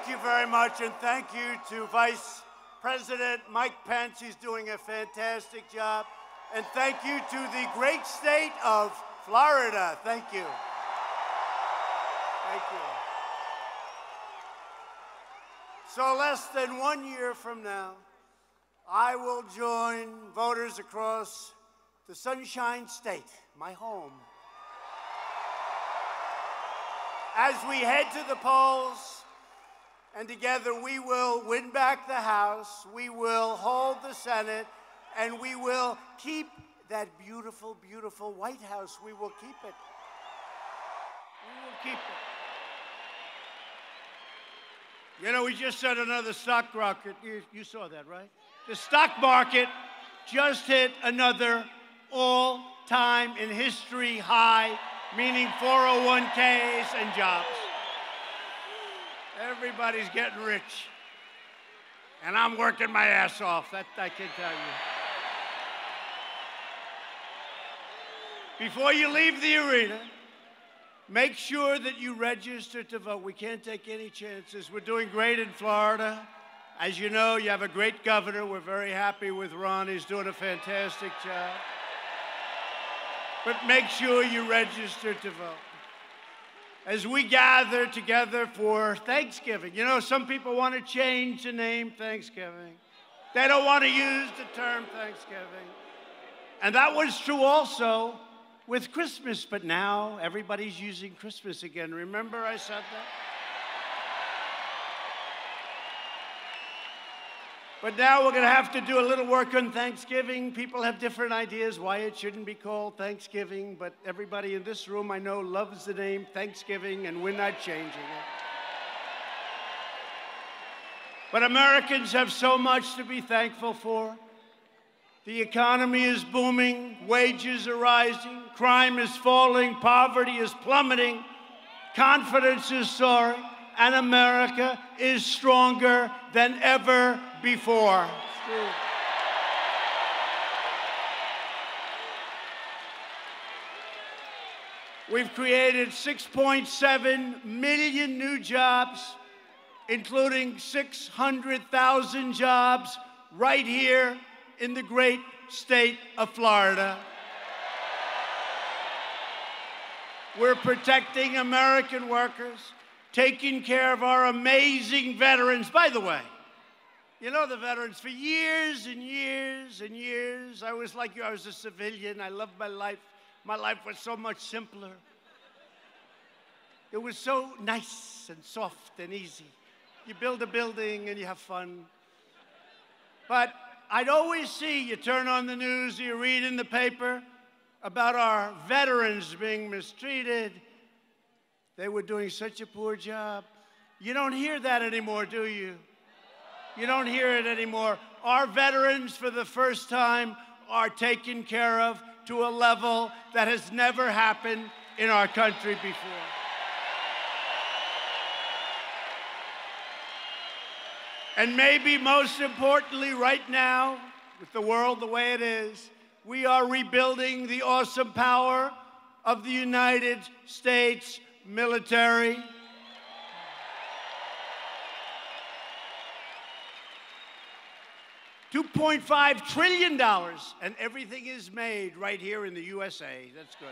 Thank you very much, and thank you to Vice President Mike Pence. He's doing a fantastic job. And thank you to the great state of Florida. Thank you. Thank you. So, less than one year from now, I will join voters across the Sunshine State, my home, as we head to the polls. And together we will win back the House, we will hold the Senate, and we will keep that beautiful, beautiful White House. We will keep it. We will keep it. You know, we just set another stock rocket. You, you saw that, right? The stock market just hit another all time in history high, meaning 401ks and jobs. Everybody's getting rich. And I'm working my ass off, that I can tell you. Before you leave the arena, make sure that you register to vote. We can't take any chances. We're doing great in Florida. As you know, you have a great governor. We're very happy with Ron. He's doing a fantastic job. But make sure you register to vote. As we gather together for Thanksgiving, you know, some people want to change the name Thanksgiving. They don't want to use the term Thanksgiving. And that was true also with Christmas, but now everybody's using Christmas again. Remember I said that? But now we're going to have to do a little work on Thanksgiving. People have different ideas why it shouldn't be called Thanksgiving, but everybody in this room I know loves the name Thanksgiving, and we're not changing it. But Americans have so much to be thankful for. The economy is booming, wages are rising, crime is falling, poverty is plummeting, confidence is soaring, and America is stronger than ever before. We've created 6.7 million new jobs, including 600,000 jobs right here in the great state of Florida. We're protecting American workers, taking care of our amazing veterans. By the way, you know the veterans for years and years and years. I was like you, I was a civilian. I loved my life. My life was so much simpler. It was so nice and soft and easy. You build a building and you have fun. But I'd always see you turn on the news, you read in the paper about our veterans being mistreated. They were doing such a poor job. You don't hear that anymore, do you? You don't hear it anymore. Our veterans, for the first time, are taken care of to a level that has never happened in our country before. And maybe most importantly, right now, with the world the way it is, we are rebuilding the awesome power of the United States military. $2.5 trillion, and everything is made right here in the USA. That's good.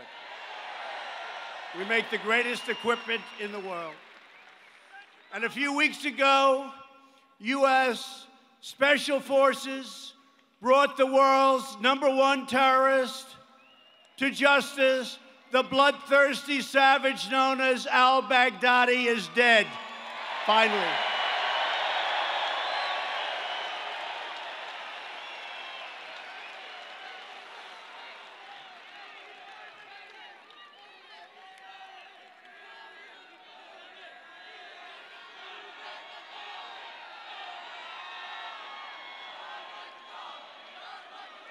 We make the greatest equipment in the world. And a few weeks ago, U.S. Special Forces brought the world's number one terrorist to justice. The bloodthirsty savage known as al Baghdadi is dead, finally.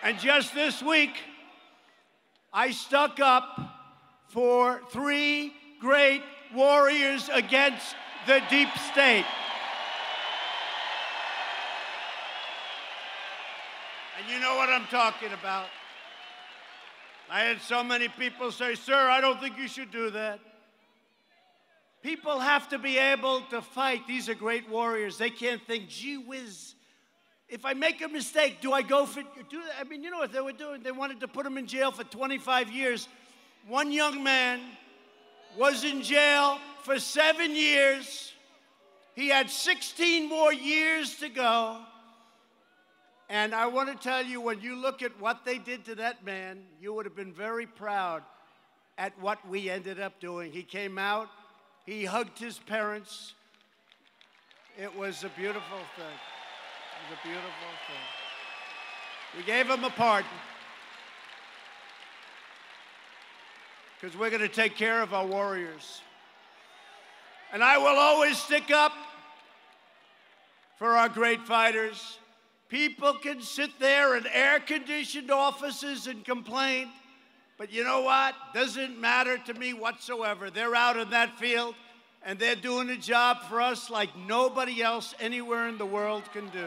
And just this week, I stuck up for three great warriors against the deep state. And you know what I'm talking about. I had so many people say, Sir, I don't think you should do that. People have to be able to fight. These are great warriors. They can't think, gee whiz, if I make a mistake, do I go for do? I mean, you know what they were doing? They wanted to put him in jail for 25 years. One young man was in jail for seven years. He had 16 more years to go. And I want to tell you, when you look at what they did to that man, you would have been very proud at what we ended up doing. He came out, he hugged his parents. It was a beautiful thing. Was a beautiful thing. We gave him a pardon. Because we're going to take care of our warriors. And I will always stick up for our great fighters. People can sit there in air conditioned offices and complain, but you know what? Doesn't matter to me whatsoever. They're out in that field and they're doing a job for us like nobody else anywhere in the world can do.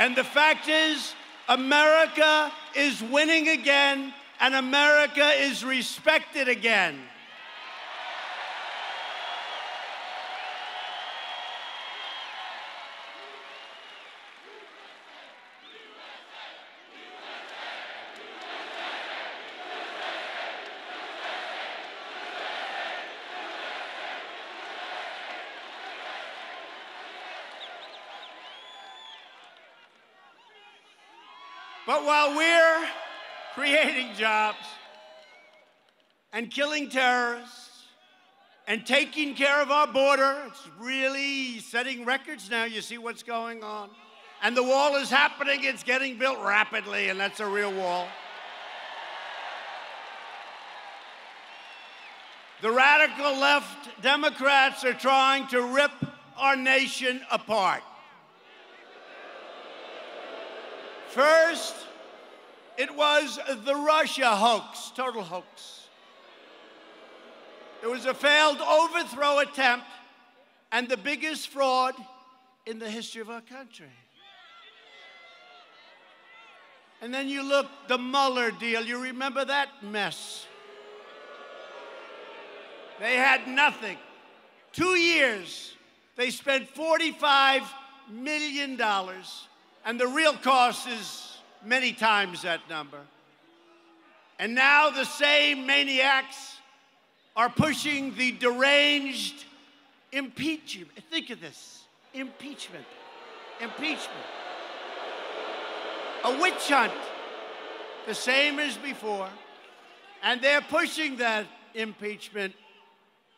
And the fact is, America is winning again and America is respected again. But while we're creating jobs and killing terrorists and taking care of our border, it's really setting records now. You see what's going on. And the wall is happening, it's getting built rapidly, and that's a real wall. The radical left Democrats are trying to rip our nation apart. First, it was the Russia hoax, total hoax. It was a failed overthrow attempt and the biggest fraud in the history of our country. And then you look, the Mueller deal, you remember that mess? They had nothing. Two years, they spent $45 million and the real cost is many times that number. And now the same maniacs are pushing the deranged impeachment. Think of this impeachment. Impeachment. A witch hunt, the same as before. And they're pushing that impeachment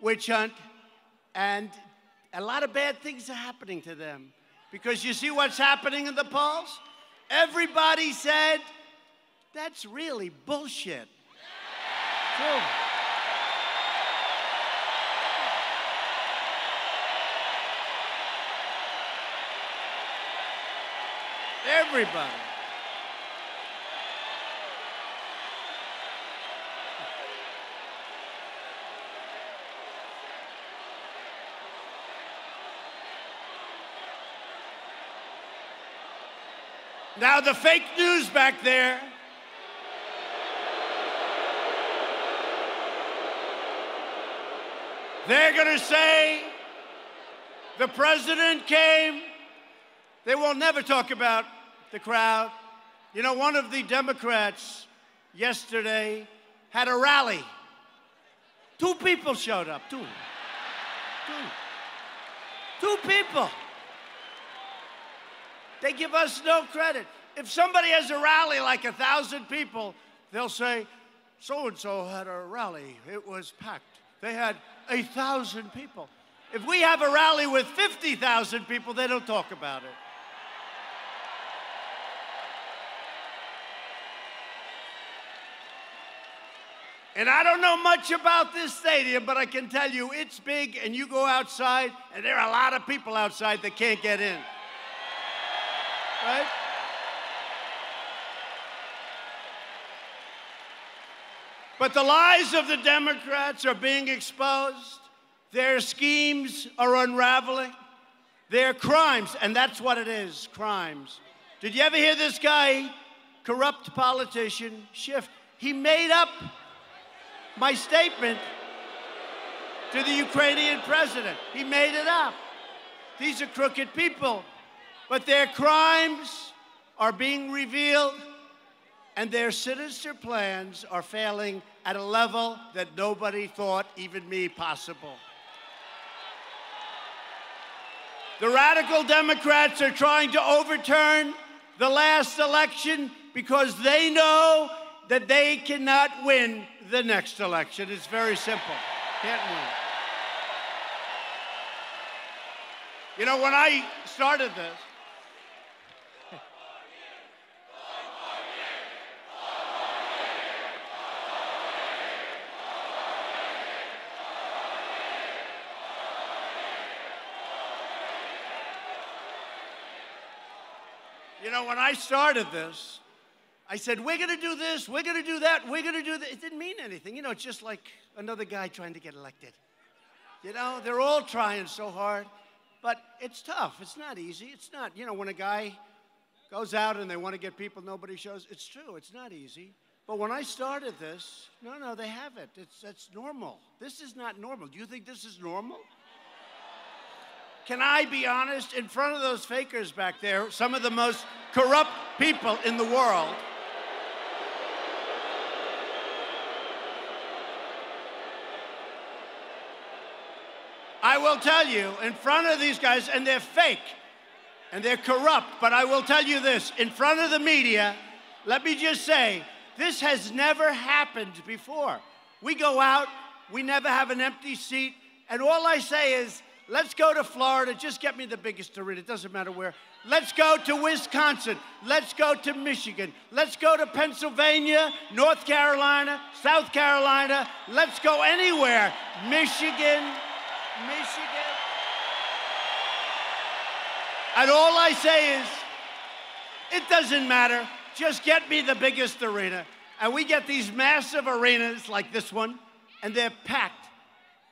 witch hunt, and a lot of bad things are happening to them. Because you see what's happening in the polls? Everybody said, that's really bullshit. True. Everybody. Now, the fake news back there. They're going to say the president came. They will never talk about the crowd. You know, one of the Democrats yesterday had a rally. Two people showed up. Two. Two. Two people. They give us no credit. If somebody has a rally like a thousand people, they'll say, so and so had a rally. It was packed. They had a thousand people. If we have a rally with 50,000 people, they don't talk about it. And I don't know much about this stadium, but I can tell you it's big, and you go outside, and there are a lot of people outside that can't get in. Right? But the lies of the Democrats are being exposed. Their schemes are unraveling. They're crimes, and that's what it is crimes. Did you ever hear this guy, corrupt politician, Schiff? He made up my statement to the Ukrainian president. He made it up. These are crooked people, but their crimes are being revealed and their sinister plans are failing at a level that nobody thought, even me, possible. The radical Democrats are trying to overturn the last election because they know that they cannot win the next election. It's very simple. Can't win. You know, when I started this, know, when I started this, I said, we're going to do this, we're going to do that, we're going to do that. It didn't mean anything. You know, it's just like another guy trying to get elected. You know, they're all trying so hard, but it's tough. It's not easy. It's not, you know, when a guy goes out and they want to get people nobody shows, it's true, it's not easy. But when I started this, no, no, they have it. It's, that's normal. This is not normal. Do you think this is normal? Can I be honest? In front of those fakers back there, some of the most corrupt people in the world. I will tell you, in front of these guys, and they're fake and they're corrupt, but I will tell you this in front of the media, let me just say, this has never happened before. We go out, we never have an empty seat, and all I say is, Let's go to Florida. Just get me the biggest arena. It doesn't matter where. Let's go to Wisconsin. Let's go to Michigan. Let's go to Pennsylvania, North Carolina, South Carolina. Let's go anywhere. Michigan, Michigan. And all I say is, it doesn't matter. Just get me the biggest arena. And we get these massive arenas like this one, and they're packed.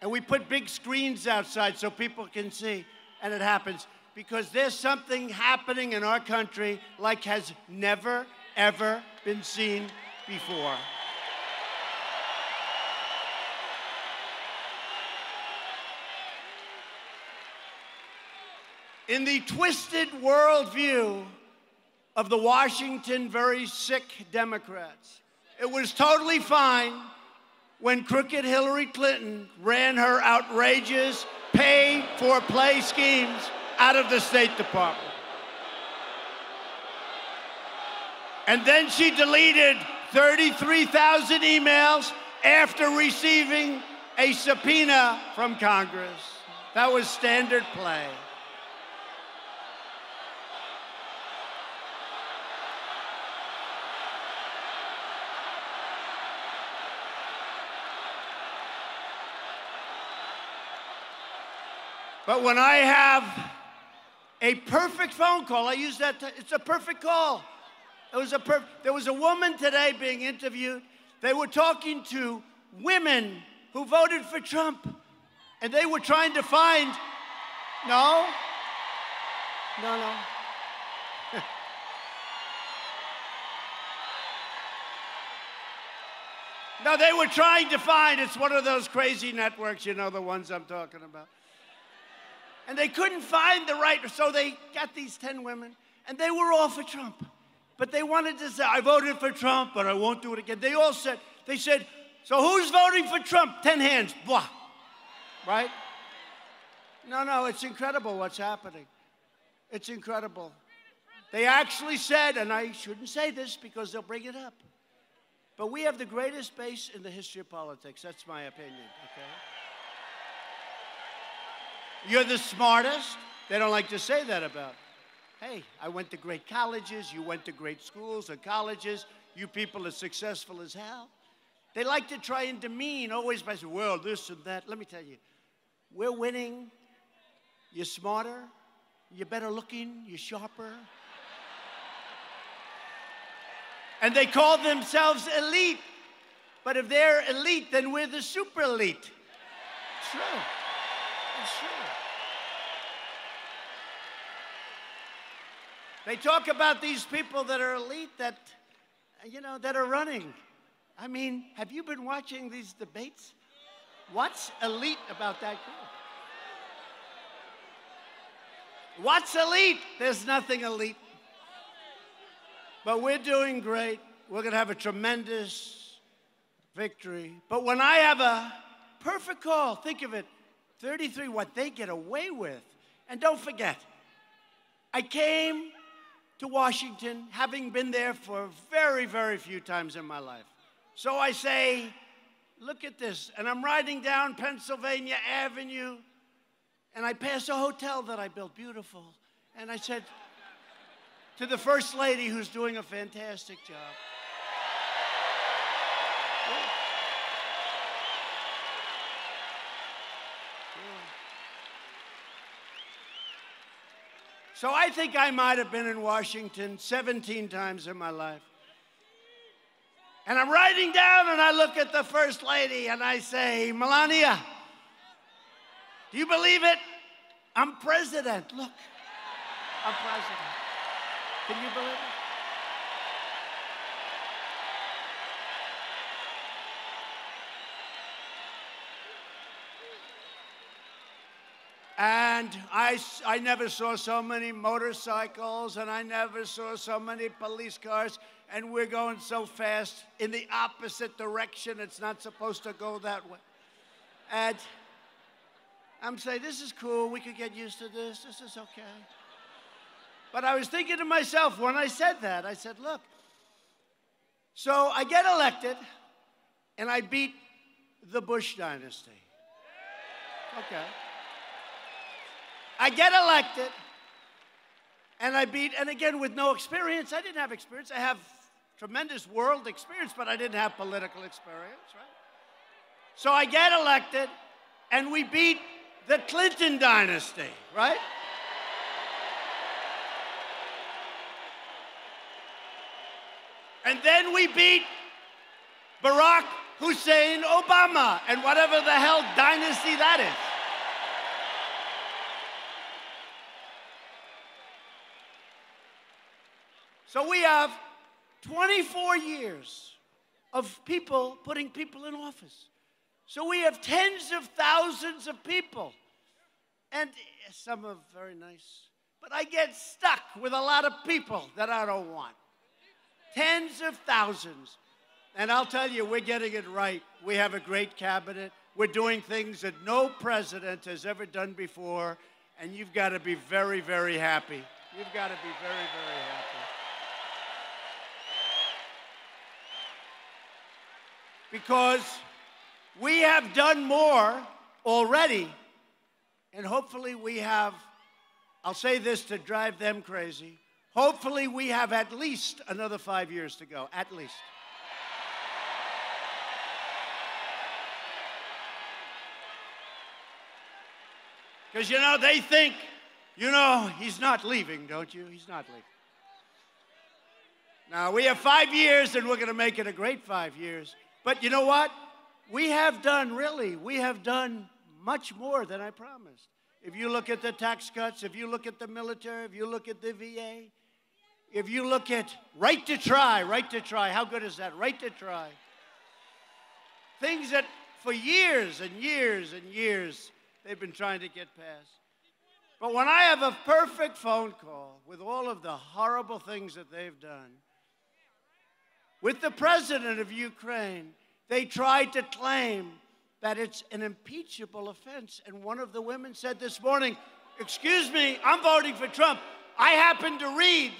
And we put big screens outside so people can see. And it happens because there's something happening in our country like has never, ever been seen before. In the twisted worldview of the Washington very sick Democrats, it was totally fine when crooked Hillary Clinton ran her outrageous pay for play schemes out of the State Department. And then she deleted 33,000 emails after receiving a subpoena from Congress. That was standard play. But when I have a perfect phone call, I use that, it's a perfect call. It was a per- there was a woman today being interviewed. They were talking to women who voted for Trump. And they were trying to find, no, no, no. no, they were trying to find, it's one of those crazy networks, you know, the ones I'm talking about and they couldn't find the right, so they got these 10 women, and they were all for Trump. But they wanted to say, I voted for Trump, but I won't do it again. They all said, they said, so who's voting for Trump? 10 hands, blah. Right? No, no, it's incredible what's happening. It's incredible. They actually said, and I shouldn't say this because they'll bring it up, but we have the greatest base in the history of politics. That's my opinion, okay? You're the smartest. They don't like to say that about. Hey, I went to great colleges. You went to great schools or colleges. You people are successful as hell. They like to try and demean always by saying, well, this and that. Let me tell you, we're winning. You're smarter. You're better looking. You're sharper. and they call themselves elite. But if they're elite, then we're the super elite. True. True. They talk about these people that are elite that, you know, that are running. I mean, have you been watching these debates? What's elite about that group? What's elite? There's nothing elite. But we're doing great. We're going to have a tremendous victory. But when I have a perfect call, think of it 33, what they get away with. And don't forget, I came to Washington having been there for very, very few times in my life. So I say, look at this. And I'm riding down Pennsylvania Avenue, and I pass a hotel that I built, beautiful. And I said to the First Lady, who's doing a fantastic job, So I think I might have been in Washington 17 times in my life. And I'm riding down and I look at the First Lady and I say, Melania, do you believe it? I'm president. Look, I'm president. Can you believe it? And I, I never saw so many motorcycles and I never saw so many police cars. And we're going so fast in the opposite direction. It's not supposed to go that way. And I'm saying, this is cool. We could get used to this. This is okay. But I was thinking to myself when I said that, I said, look, so I get elected and I beat the Bush dynasty. Okay. I get elected, and I beat, and again, with no experience, I didn't have experience. I have tremendous world experience, but I didn't have political experience, right? So I get elected, and we beat the Clinton dynasty, right? And then we beat Barack Hussein Obama and whatever the hell dynasty that is. So we have 24 years of people putting people in office. So we have tens of thousands of people. And eh, some are very nice. But I get stuck with a lot of people that I don't want. Tens of thousands. And I'll tell you, we're getting it right. We have a great cabinet. We're doing things that no president has ever done before. And you've got to be very, very happy. You've got to be very, very happy. Because we have done more already, and hopefully we have, I'll say this to drive them crazy, hopefully we have at least another five years to go, at least. Because, you know, they think, you know, he's not leaving, don't you? He's not leaving. Now, we have five years, and we're going to make it a great five years. But you know what? We have done, really, we have done much more than I promised. If you look at the tax cuts, if you look at the military, if you look at the VA, if you look at right to try, right to try, how good is that? Right to try. Things that for years and years and years they've been trying to get passed. But when I have a perfect phone call with all of the horrible things that they've done, with the president of Ukraine, they tried to claim that it's an impeachable offense. And one of the women said this morning, Excuse me, I'm voting for Trump. I happened to read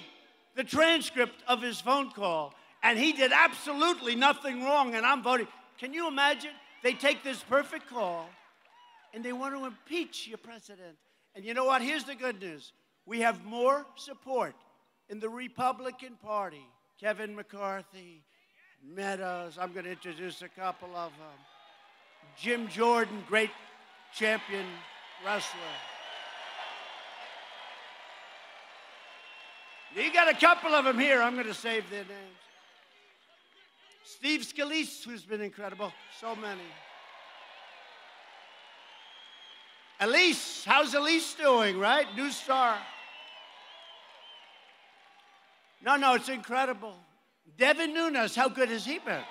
the transcript of his phone call, and he did absolutely nothing wrong, and I'm voting. Can you imagine? They take this perfect call and they want to impeach your president. And you know what? Here's the good news we have more support in the Republican Party Kevin McCarthy, Meadows. I'm going to introduce a couple of them. Jim Jordan, great champion wrestler. You got a couple of them here. I'm going to save their names. Steve Scalise, who's been incredible. So many. Elise, how's Elise doing, right? New star. No, no, it's incredible. Devin Nunes, how good has he been?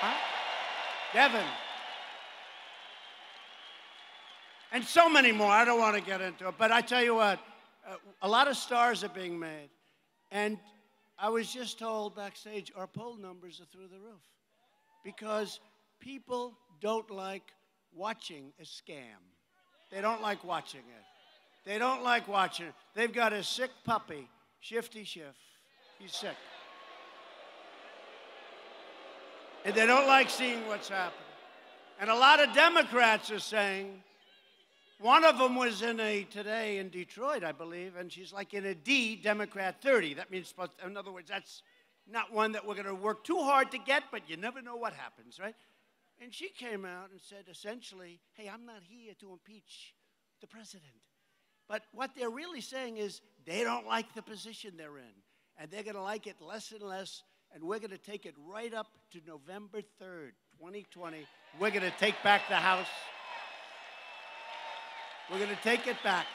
Huh? Devin. And so many more. I don't want to get into it. But I tell you what, uh, a lot of stars are being made. And I was just told backstage our poll numbers are through the roof because people don't like watching a scam. They don't like watching it. They don't like watching it. They've got a sick puppy, Shifty Schiff. He's sick. And they don't like seeing what's happening. And a lot of Democrats are saying, one of them was in a today in Detroit, I believe, and she's like in a D Democrat 30. That means, in other words, that's not one that we're going to work too hard to get, but you never know what happens, right? And she came out and said essentially, hey, I'm not here to impeach the president. But what they're really saying is they don't like the position they're in, and they're going to like it less and less, and we're going to take it right up to November 3rd, 2020. We're going to take back the House. We're going to take it back.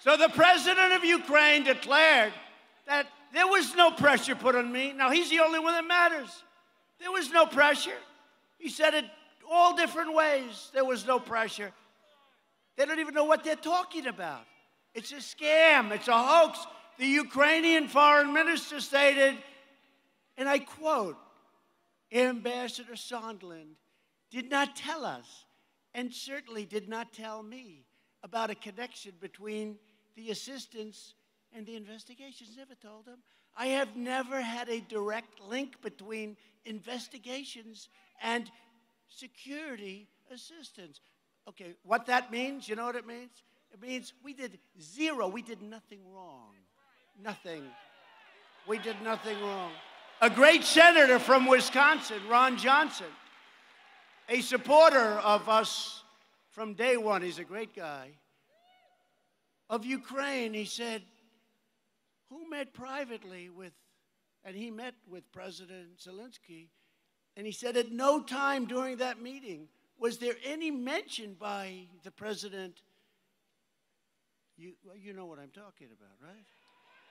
So the president of Ukraine declared that there was no pressure put on me. Now, he's the only one that matters. There was no pressure. He said it all different ways. There was no pressure. They don't even know what they're talking about. It's a scam, it's a hoax. The Ukrainian foreign minister stated, and I quote Ambassador Sondland did not tell us, and certainly did not tell me, about a connection between the assistance and the investigations. Never told him. I have never had a direct link between investigations and security assistance. Okay, what that means, you know what it means? It means we did zero, we did nothing wrong. Nothing. We did nothing wrong. A great senator from Wisconsin, Ron Johnson, a supporter of us from day one, he's a great guy, of Ukraine, he said, Who met privately with, and he met with President Zelensky, and he said, At no time during that meeting was there any mention by the president? You, well, you know what I'm talking about, right?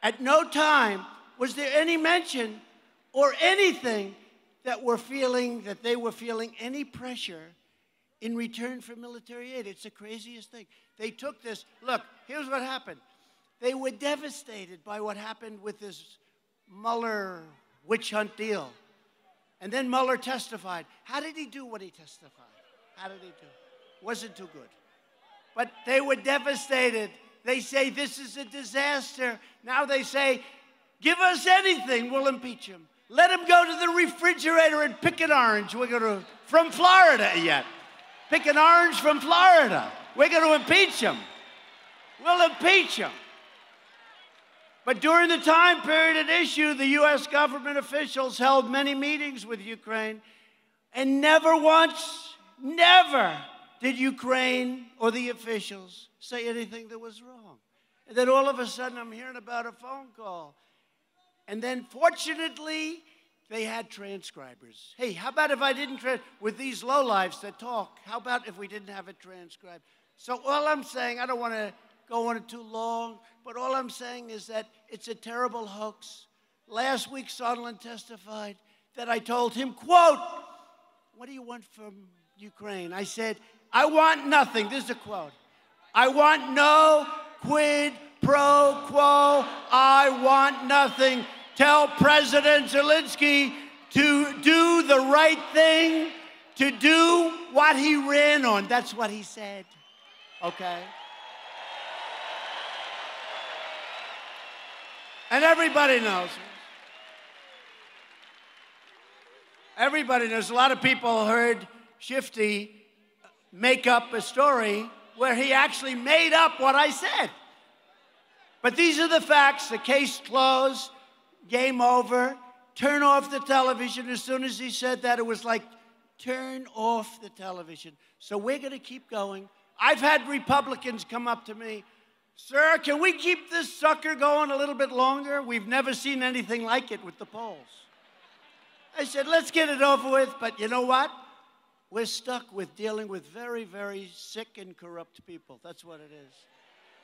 At no time was there any mention or anything that were feeling that they were feeling any pressure in return for military aid. It's the craziest thing. They took this. Look, here's what happened. They were devastated by what happened with this Mueller witch hunt deal. And then Mueller testified. How did he do what he testified? How did he do? Wasn't too good. But they were devastated. They say this is a disaster. Now they say, give us anything, we'll impeach him. Let him go to the refrigerator and pick an orange. We're going to, from Florida yet. Pick an orange from Florida. We're going to impeach him. We'll impeach him. But during the time period at issue, the U.S. government officials held many meetings with Ukraine and never once Never did Ukraine or the officials say anything that was wrong. And then all of a sudden, I'm hearing about a phone call. And then, fortunately, they had transcribers. Hey, how about if I didn't, with these lowlifes that talk, how about if we didn't have it transcribed? So, all I'm saying, I don't want to go on too long, but all I'm saying is that it's a terrible hoax. Last week, Sondland testified that I told him, quote, what do you want from Ukraine. I said, I want nothing. This is a quote. I want no quid pro quo. I want nothing. Tell President Zelensky to do the right thing, to do what he ran on. That's what he said. Okay? And everybody knows. Everybody knows. A lot of people heard Shifty make up a story where he actually made up what I said. But these are the facts. The case closed, game over. Turn off the television. As soon as he said that, it was like, turn off the television. So we're going to keep going. I've had Republicans come up to me, Sir, can we keep this sucker going a little bit longer? We've never seen anything like it with the polls. I said, let's get it over with, but you know what? We're stuck with dealing with very, very sick and corrupt people. That's what it is.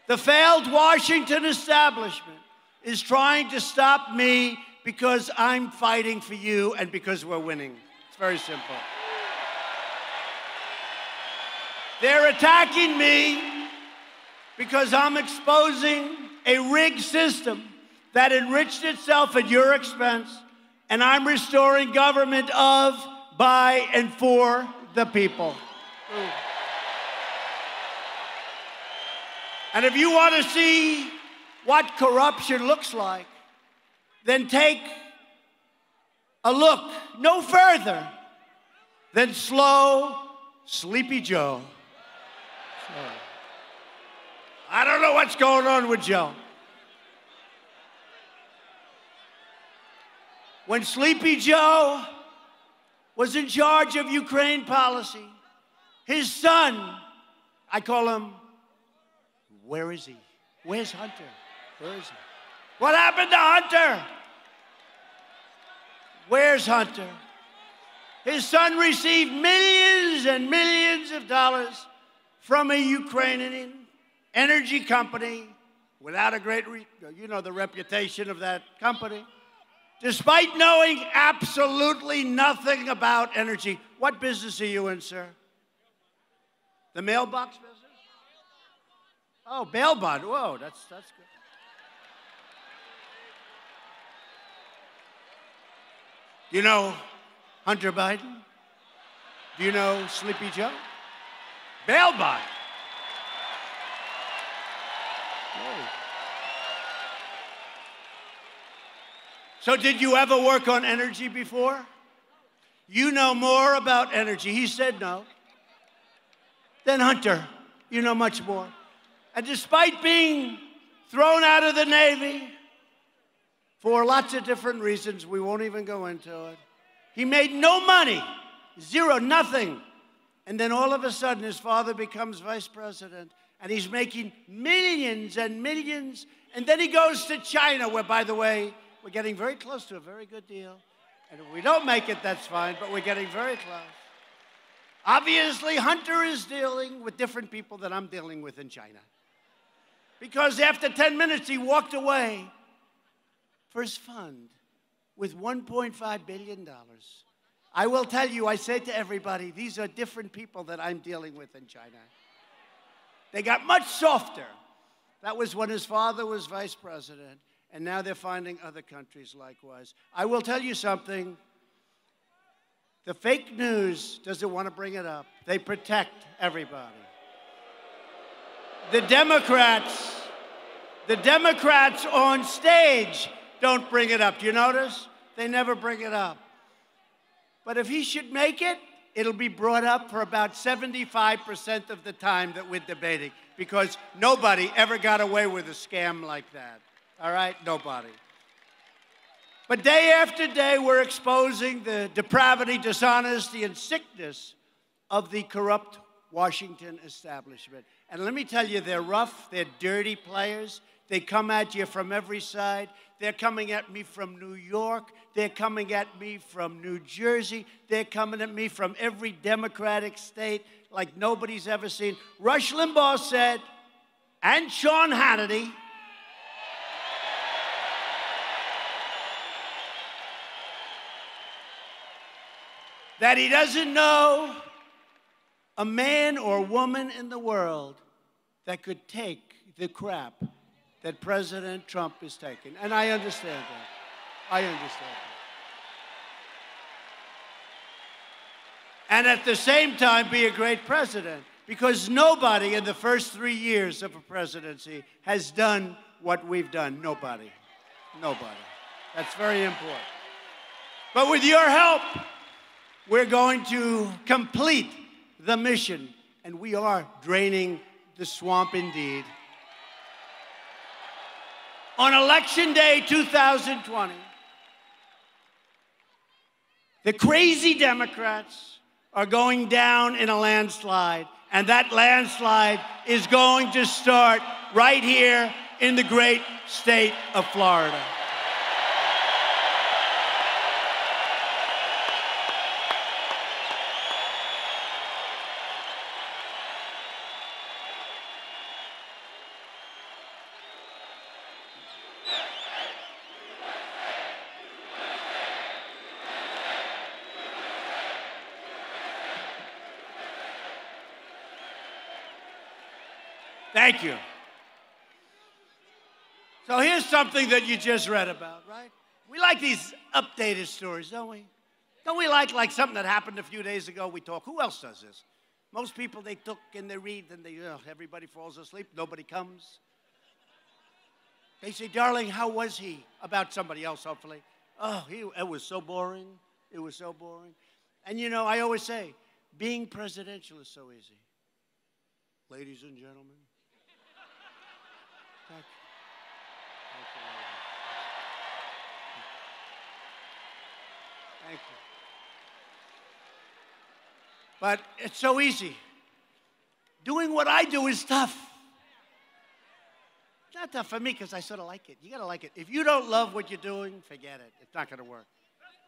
The failed Washington establishment is trying to stop me because I'm fighting for you and because we're winning. It's very simple. They're attacking me because I'm exposing a rigged system that enriched itself at your expense, and I'm restoring government of, by, and for the people. And if you want to see what corruption looks like, then take a look no further than slow, sleepy Joe. I don't know what's going on with Joe. When Sleepy Joe was in charge of Ukraine policy, his son, I call him, where is he? Where's Hunter? Where is he? What happened to Hunter? Where's Hunter? His son received millions and millions of dollars from a Ukrainian energy company without a great, you know, the reputation of that company. Despite knowing absolutely nothing about energy, what business are you in, sir? The mailbox business? Oh, bail bond. Whoa, that's, that's good. You know Hunter Biden? Do you know Sleepy Joe? Bail bond. Whoa. So, did you ever work on energy before? You know more about energy. He said no. Then, Hunter, you know much more. And despite being thrown out of the Navy for lots of different reasons, we won't even go into it, he made no money, zero, nothing. And then all of a sudden, his father becomes vice president, and he's making millions and millions. And then he goes to China, where, by the way, we're getting very close to a very good deal. And if we don't make it, that's fine, but we're getting very close. Obviously, Hunter is dealing with different people that I'm dealing with in China. Because after 10 minutes, he walked away for his fund with $1.5 billion. I will tell you, I say to everybody, these are different people that I'm dealing with in China. They got much softer. That was when his father was vice president and now they're finding other countries likewise. I will tell you something. The fake news doesn't want to bring it up. They protect everybody. The Democrats, the Democrats on stage don't bring it up. Do you notice? They never bring it up. But if he should make it, it'll be brought up for about 75% of the time that we're debating because nobody ever got away with a scam like that. All right? Nobody. But day after day, we're exposing the depravity, dishonesty, and sickness of the corrupt Washington establishment. And let me tell you, they're rough, they're dirty players. They come at you from every side. They're coming at me from New York. They're coming at me from New Jersey. They're coming at me from every Democratic state like nobody's ever seen. Rush Limbaugh said, and Sean Hannity, that he doesn't know a man or woman in the world that could take the crap that President Trump is taking. And I understand that. I understand that. And at the same time, be a great president. Because nobody in the first three years of a presidency has done what we've done. Nobody. Nobody. That's very important. But with your help, we're going to complete the mission, and we are draining the swamp indeed. On election day 2020, the crazy Democrats are going down in a landslide, and that landslide is going to start right here in the great state of Florida. Thank you. So here's something that you just read about, right? We like these updated stories, don't we? Don't we like like something that happened a few days ago? We talk. Who else does this? Most people they took and they read and they uh, everybody falls asleep. Nobody comes. They say, "Darling, how was he?" About somebody else, hopefully. Oh, he, it was so boring. It was so boring. And you know, I always say, being presidential is so easy. Ladies and gentlemen, thank you. Thank you. Thank you. But it's so easy. Doing what I do is tough. It's not tough for me because I sort of like it. You got to like it. If you don't love what you're doing, forget it. It's not going to work.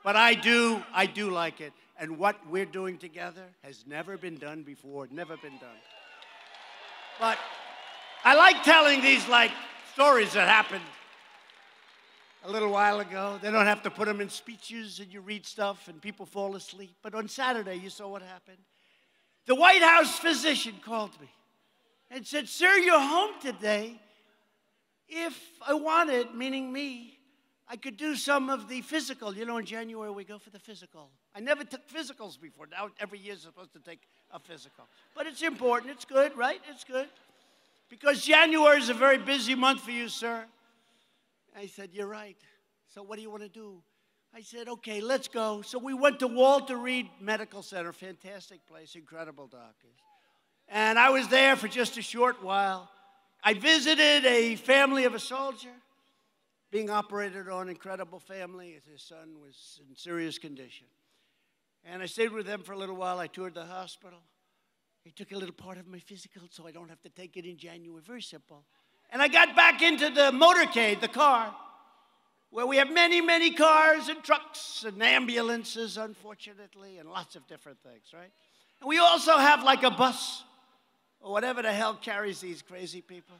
But I do, I do like it. And what we're doing together has never been done before, never been done. But I like telling these like stories that happened a little while ago. They don't have to put them in speeches and you read stuff and people fall asleep. But on Saturday, you saw what happened. The White House physician called me and said, Sir, you're home today. If I wanted, meaning me, I could do some of the physical. You know, in January we go for the physical. I never took physicals before. Now every year is supposed to take a physical. But it's important. It's good, right? It's good. Because January is a very busy month for you, sir. I said, You're right. So what do you want to do? I said, Okay, let's go. So we went to Walter Reed Medical Center, fantastic place, incredible doctors. And I was there for just a short while. I visited a family of a soldier being operated on, incredible family. His son was in serious condition. And I stayed with them for a little while. I toured the hospital. He took a little part of my physical so I don't have to take it in January. Very simple. And I got back into the motorcade, the car, where we have many, many cars and trucks and ambulances, unfortunately, and lots of different things, right? And we also have like a bus or whatever the hell carries these crazy people.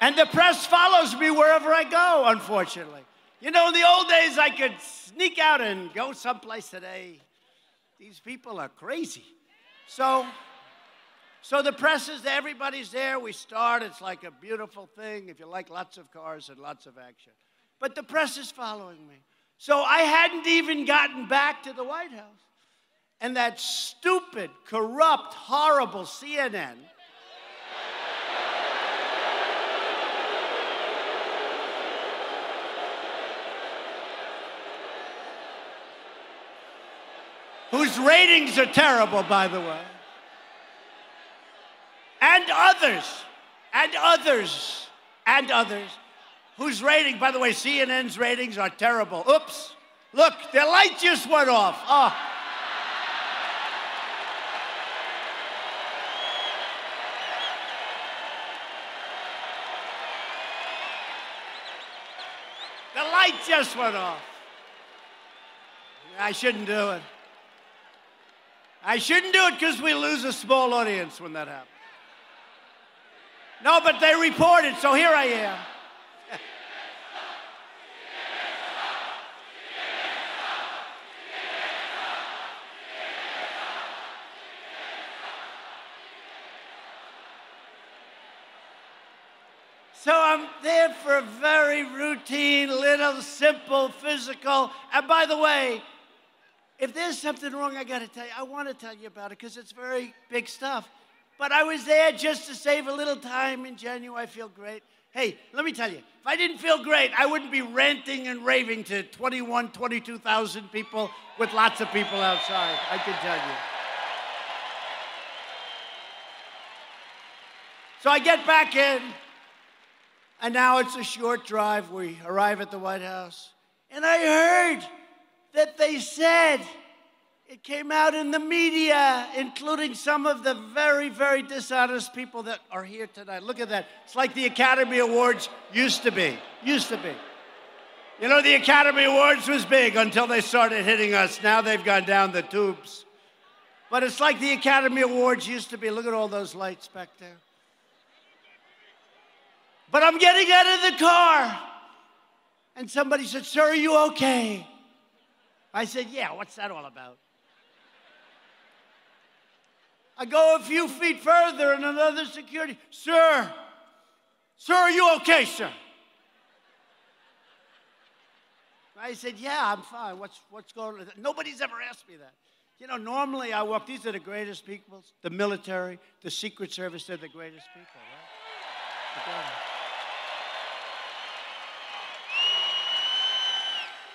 And the press follows me wherever I go, unfortunately. You know, in the old days, I could sneak out and go someplace today. These people are crazy. So, so the press is there, everybody's there. We start, it's like a beautiful thing if you like lots of cars and lots of action. But the press is following me. So I hadn't even gotten back to the White House. And that stupid, corrupt, horrible CNN whose ratings are terrible, by the way and others, and others, and others, whose rating, by the way, CNN's ratings are terrible. Oops, look, the light just went off. Oh. The light just went off. I shouldn't do it. I shouldn't do it because we lose a small audience when that happens. No, but they reported, so here I am. So I'm there for a very routine, little, simple, physical. And by the way, if there's something wrong, I got to tell you, I want to tell you about it because it's very big stuff. But I was there just to save a little time in January. I feel great. Hey, let me tell you, if I didn't feel great, I wouldn't be ranting and raving to 21, 22,000 people with lots of people outside. I can tell you. So I get back in, and now it's a short drive. We arrive at the White House, and I heard that they said, it came out in the media, including some of the very, very dishonest people that are here tonight. Look at that. It's like the Academy Awards used to be. Used to be. You know, the Academy Awards was big until they started hitting us. Now they've gone down the tubes. But it's like the Academy Awards used to be. Look at all those lights back there. But I'm getting out of the car. And somebody said, Sir, are you okay? I said, Yeah, what's that all about? I go a few feet further and another security, sir, sir, are you okay, sir? I said, yeah, I'm fine. What's, what's going on? Nobody's ever asked me that. You know, normally I walk, these are the greatest people, the military, the Secret Service, they're the greatest people, right? Um,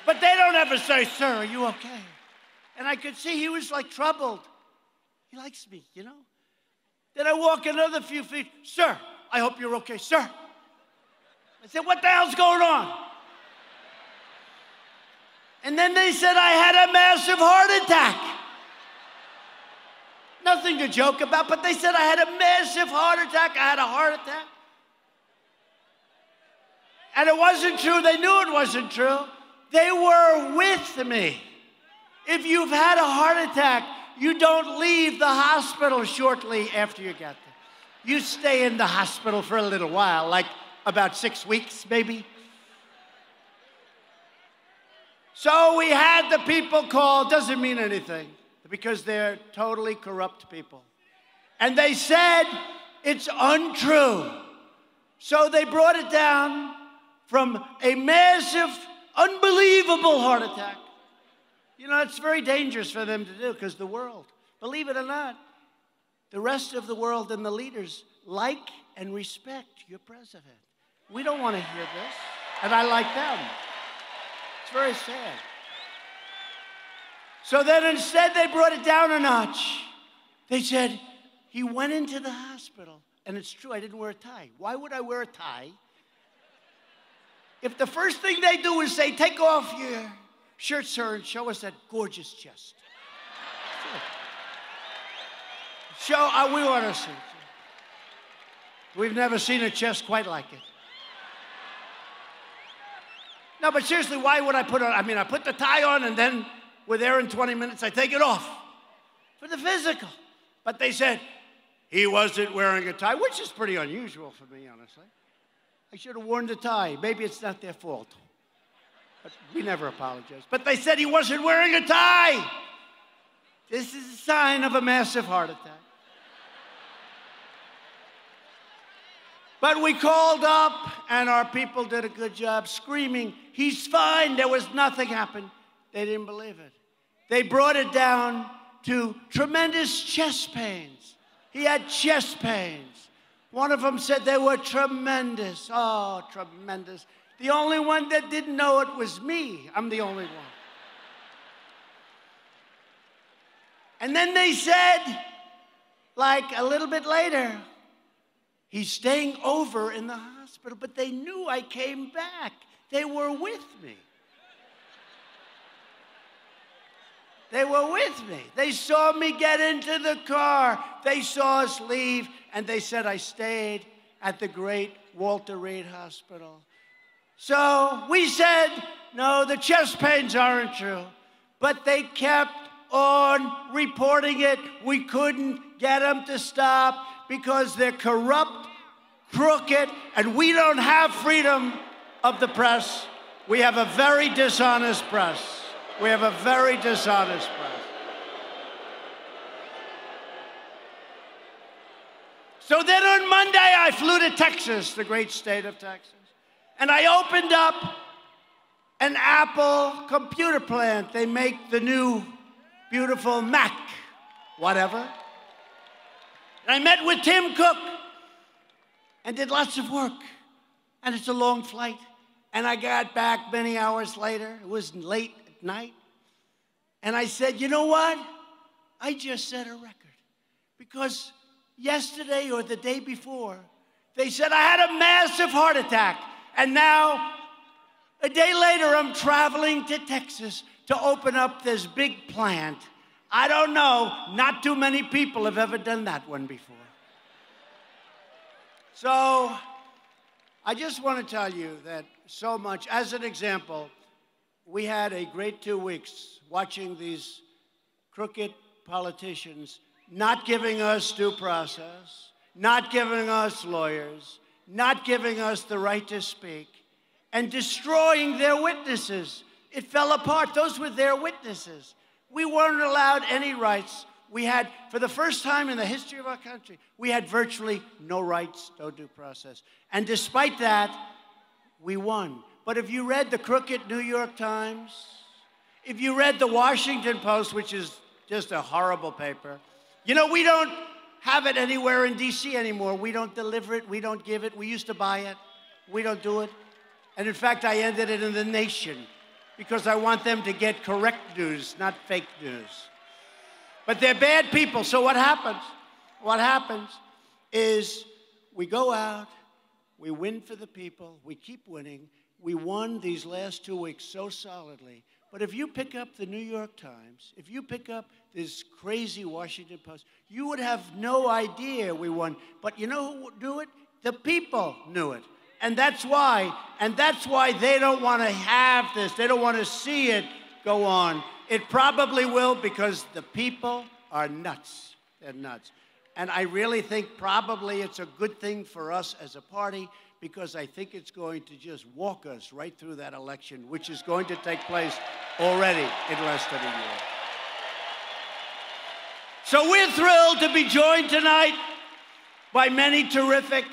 But they don't ever say, Sir, are you okay? And I could see he was like troubled. He likes me, you know? Then I walk another few feet, Sir, I hope you're okay, sir. I said, What the hell's going on? And then they said I had a massive heart attack. Nothing to joke about, but they said I had a massive heart attack. I had a heart attack. And it wasn't true. They knew it wasn't true. They were with me. If you've had a heart attack, you don't leave the hospital shortly after you get there. You stay in the hospital for a little while, like about six weeks, maybe. So we had the people call, doesn't mean anything because they're totally corrupt people. And they said it's untrue. So they brought it down from a massive unbelievable heart attack. You know, it's very dangerous for them to do because the world, believe it or not, the rest of the world and the leaders like and respect your president. We don't want to hear this, and I like them. It's very sad. So then instead, they brought it down a notch. They said, he went into the hospital. And it's true, I didn't wear a tie. Why would I wear a tie if the first thing they do is say, take off your shirt, sir, and show us that gorgeous chest. Show, uh, we want to see. We've never seen a chest quite like it. No, but seriously, why would I put on? I mean, I put the tie on and then we're there in 20 minutes, I take it off for the physical. But they said he wasn't wearing a tie, which is pretty unusual for me, honestly. I should have worn the tie. Maybe it's not their fault. But we never apologize. But they said he wasn't wearing a tie. This is a sign of a massive heart attack. But we called up, and our people did a good job screaming, He's fine. There was nothing happened. They didn't believe it. They brought it down to tremendous chest pains. He had chest pains. One of them said they were tremendous. Oh, tremendous. The only one that didn't know it was me. I'm the only one. And then they said, like a little bit later, he's staying over in the hospital, but they knew I came back. They were with me. They were with me. They saw me get into the car. They saw us leave, and they said I stayed at the great Walter Reed Hospital. So we said, no, the chest pains aren't true. But they kept on reporting it. We couldn't get them to stop because they're corrupt, crooked, and we don't have freedom of the press. We have a very dishonest press. We have a very dishonest press. So then on Monday, I flew to Texas, the great state of Texas, and I opened up an Apple computer plant. They make the new beautiful Mac, whatever. And I met with Tim Cook and did lots of work. And it's a long flight. And I got back many hours later. It was late night. And I said, you know what? I just set a record. Because yesterday or the day before, they said I had a massive heart attack. And now, a day later, I'm traveling to Texas to open up this big plant. I don't know, not too many people have ever done that one before. So, I just want to tell you that so much, as an example, we had a great two weeks watching these crooked politicians not giving us due process, not giving us lawyers, not giving us the right to speak, and destroying their witnesses. It fell apart. Those were their witnesses. We weren't allowed any rights. we had, for the first time in the history of our country, we had virtually no rights, no due process. And despite that, we won. But if you read the crooked New York Times, if you read the Washington Post, which is just a horrible paper, you know, we don't have it anywhere in DC anymore. We don't deliver it, we don't give it. We used to buy it, we don't do it. And in fact, I ended it in The Nation because I want them to get correct news, not fake news. But they're bad people. So what happens? What happens is we go out, we win for the people, we keep winning. We won these last two weeks so solidly. But if you pick up the New York Times, if you pick up this crazy Washington Post, you would have no idea we won. But you know who knew it? The people knew it. And that's why, and that's why they don't want to have this. They don't want to see it go on. It probably will because the people are nuts. They're nuts. And I really think probably it's a good thing for us as a party because I think it's going to just walk us right through that election, which is going to take place already in less than a year. So we're thrilled to be joined tonight by many terrific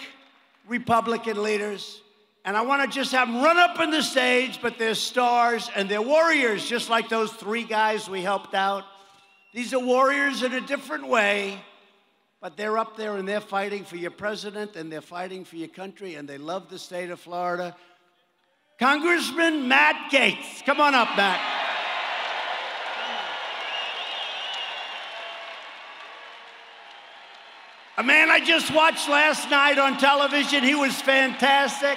Republican leaders. And I want to just have them run up on the stage, but they're stars and they're warriors, just like those three guys we helped out. These are warriors in a different way, but they're up there and they're fighting for your president and they're fighting for your country and they love the state of Florida. Congressman Matt Gaetz. Come on up, Matt. A man I just watched last night on television, he was fantastic.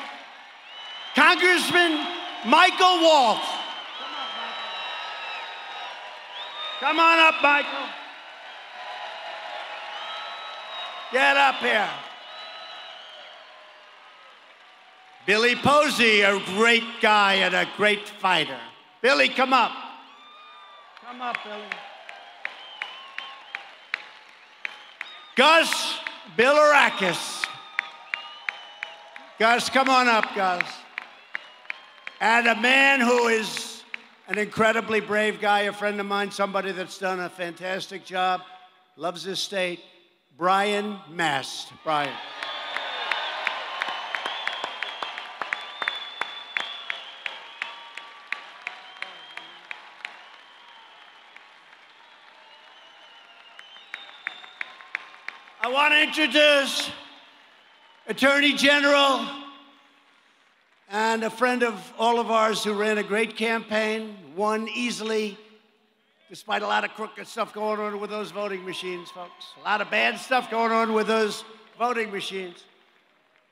Congressman Michael Waltz. Come on up, Michael. Get up here. Billy Posey, a great guy and a great fighter. Billy, come up. Come up, Billy. Gus Bilirakis. Gus, come on up, Gus. And a man who is an incredibly brave guy, a friend of mine, somebody that's done a fantastic job, loves his state, Brian Mast. Brian. I want to introduce Attorney General and a friend of all of ours who ran a great campaign, won easily, despite a lot of crooked stuff going on with those voting machines, folks. A lot of bad stuff going on with those voting machines.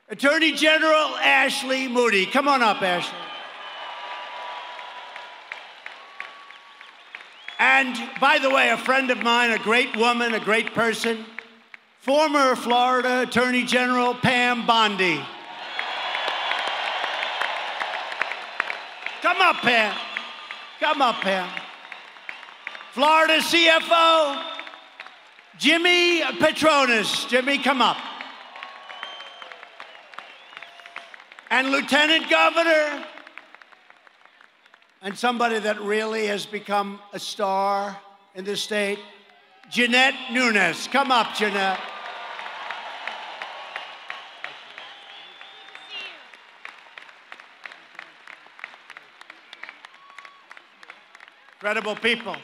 Attorney General Ashley Moody. Come on up, Ashley. And by the way, a friend of mine, a great woman, a great person, former Florida Attorney General Pam Bondi. Come up, Pam. Come up, Pam. Florida CFO, Jimmy Patronis. Jimmy, come up. And Lieutenant Governor, and somebody that really has become a star in the state, Jeanette Nunes. Come up, Jeanette. Incredible people.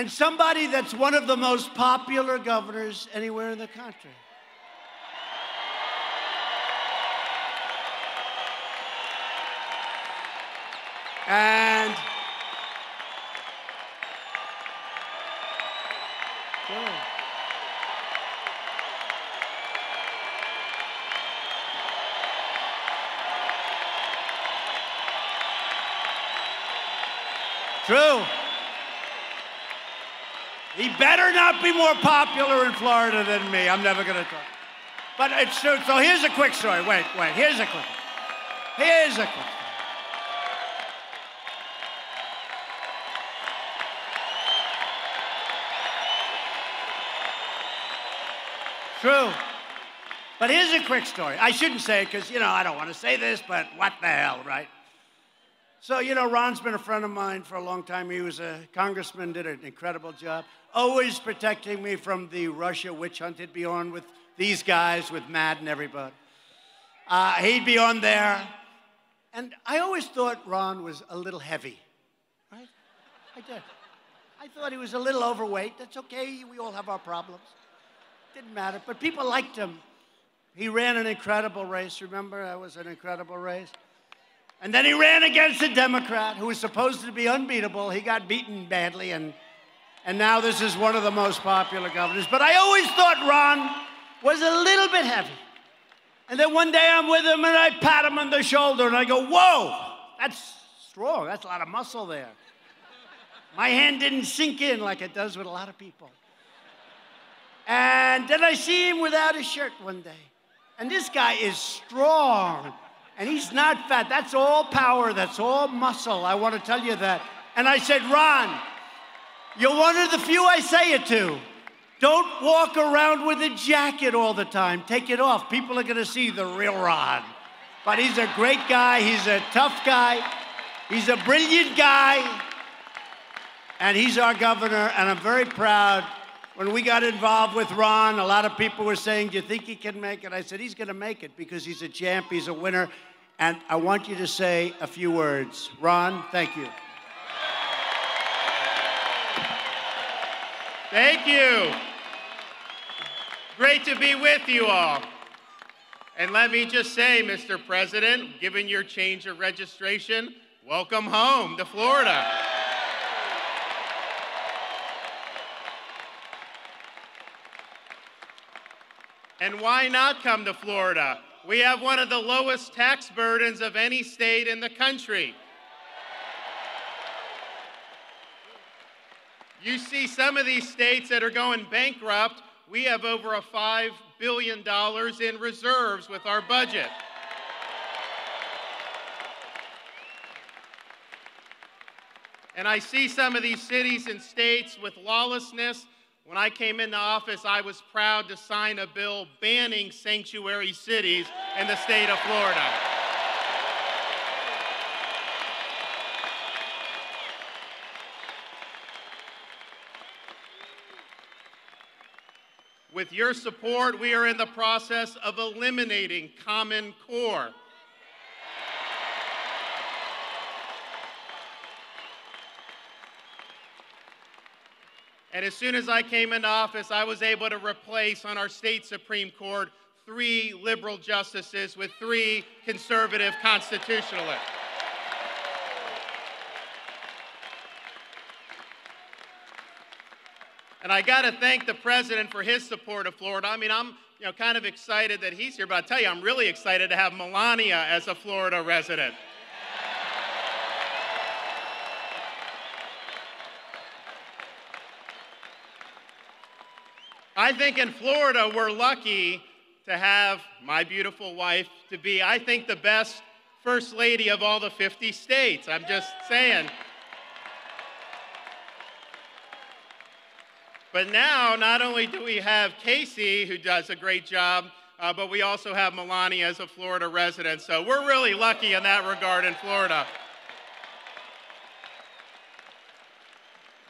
And somebody that's one of the most popular governors anywhere in the country. And True. He better not be more popular in Florida than me. I'm never going to talk. But it's true. So here's a quick story. Wait, wait. Here's a quick. Here's a quick. True. But here's a quick story. I shouldn't say it because, you know, I don't want to say this, but what the hell, right? So, you know, Ron's been a friend of mine for a long time. He was a congressman, did an incredible job, always protecting me from the Russia witch hunt. He'd be on with these guys, with Matt and everybody. Uh, he'd be on there. And I always thought Ron was a little heavy, right? I did. I thought he was a little overweight. That's okay. We all have our problems. Didn't matter. But people liked him. He ran an incredible race. Remember, that was an incredible race. And then he ran against a Democrat who was supposed to be unbeatable. He got beaten badly, and, and now this is one of the most popular governors. But I always thought Ron was a little bit heavy. And then one day I'm with him and I pat him on the shoulder and I go, Whoa, that's strong. That's a lot of muscle there. My hand didn't sink in like it does with a lot of people. And then I see him without a shirt one day. And this guy is strong. And he's not fat. That's all power. That's all muscle. I want to tell you that. And I said, Ron, you're one of the few I say it to. Don't walk around with a jacket all the time. Take it off. People are going to see the real Ron. But he's a great guy. He's a tough guy. He's a brilliant guy. And he's our governor. And I'm very proud. When we got involved with Ron, a lot of people were saying, Do you think he can make it? I said, He's going to make it because he's a champ, he's a winner. And I want you to say a few words. Ron, thank you. Thank you. Great to be with you all. And let me just say, Mr. President, given your change of registration, welcome home to Florida. And why not come to Florida? We have one of the lowest tax burdens of any state in the country. You see some of these states that are going bankrupt we have over a $5 billion in reserves with our budget. And I see some of these cities and states with lawlessness. When I came into office, I was proud to sign a bill banning sanctuary cities in the state of Florida. With your support, we are in the process of eliminating Common Core. And as soon as I came into office, I was able to replace on our state Supreme Court three liberal justices with three conservative constitutionalists. And I got to thank the president for his support of Florida. I mean, I'm you know, kind of excited that he's here, but I tell you, I'm really excited to have Melania as a Florida resident. I think in Florida, we're lucky to have my beautiful wife to be, I think, the best first lady of all the 50 states. I'm just saying. But now, not only do we have Casey, who does a great job, uh, but we also have Melania as a Florida resident. So we're really lucky in that regard in Florida.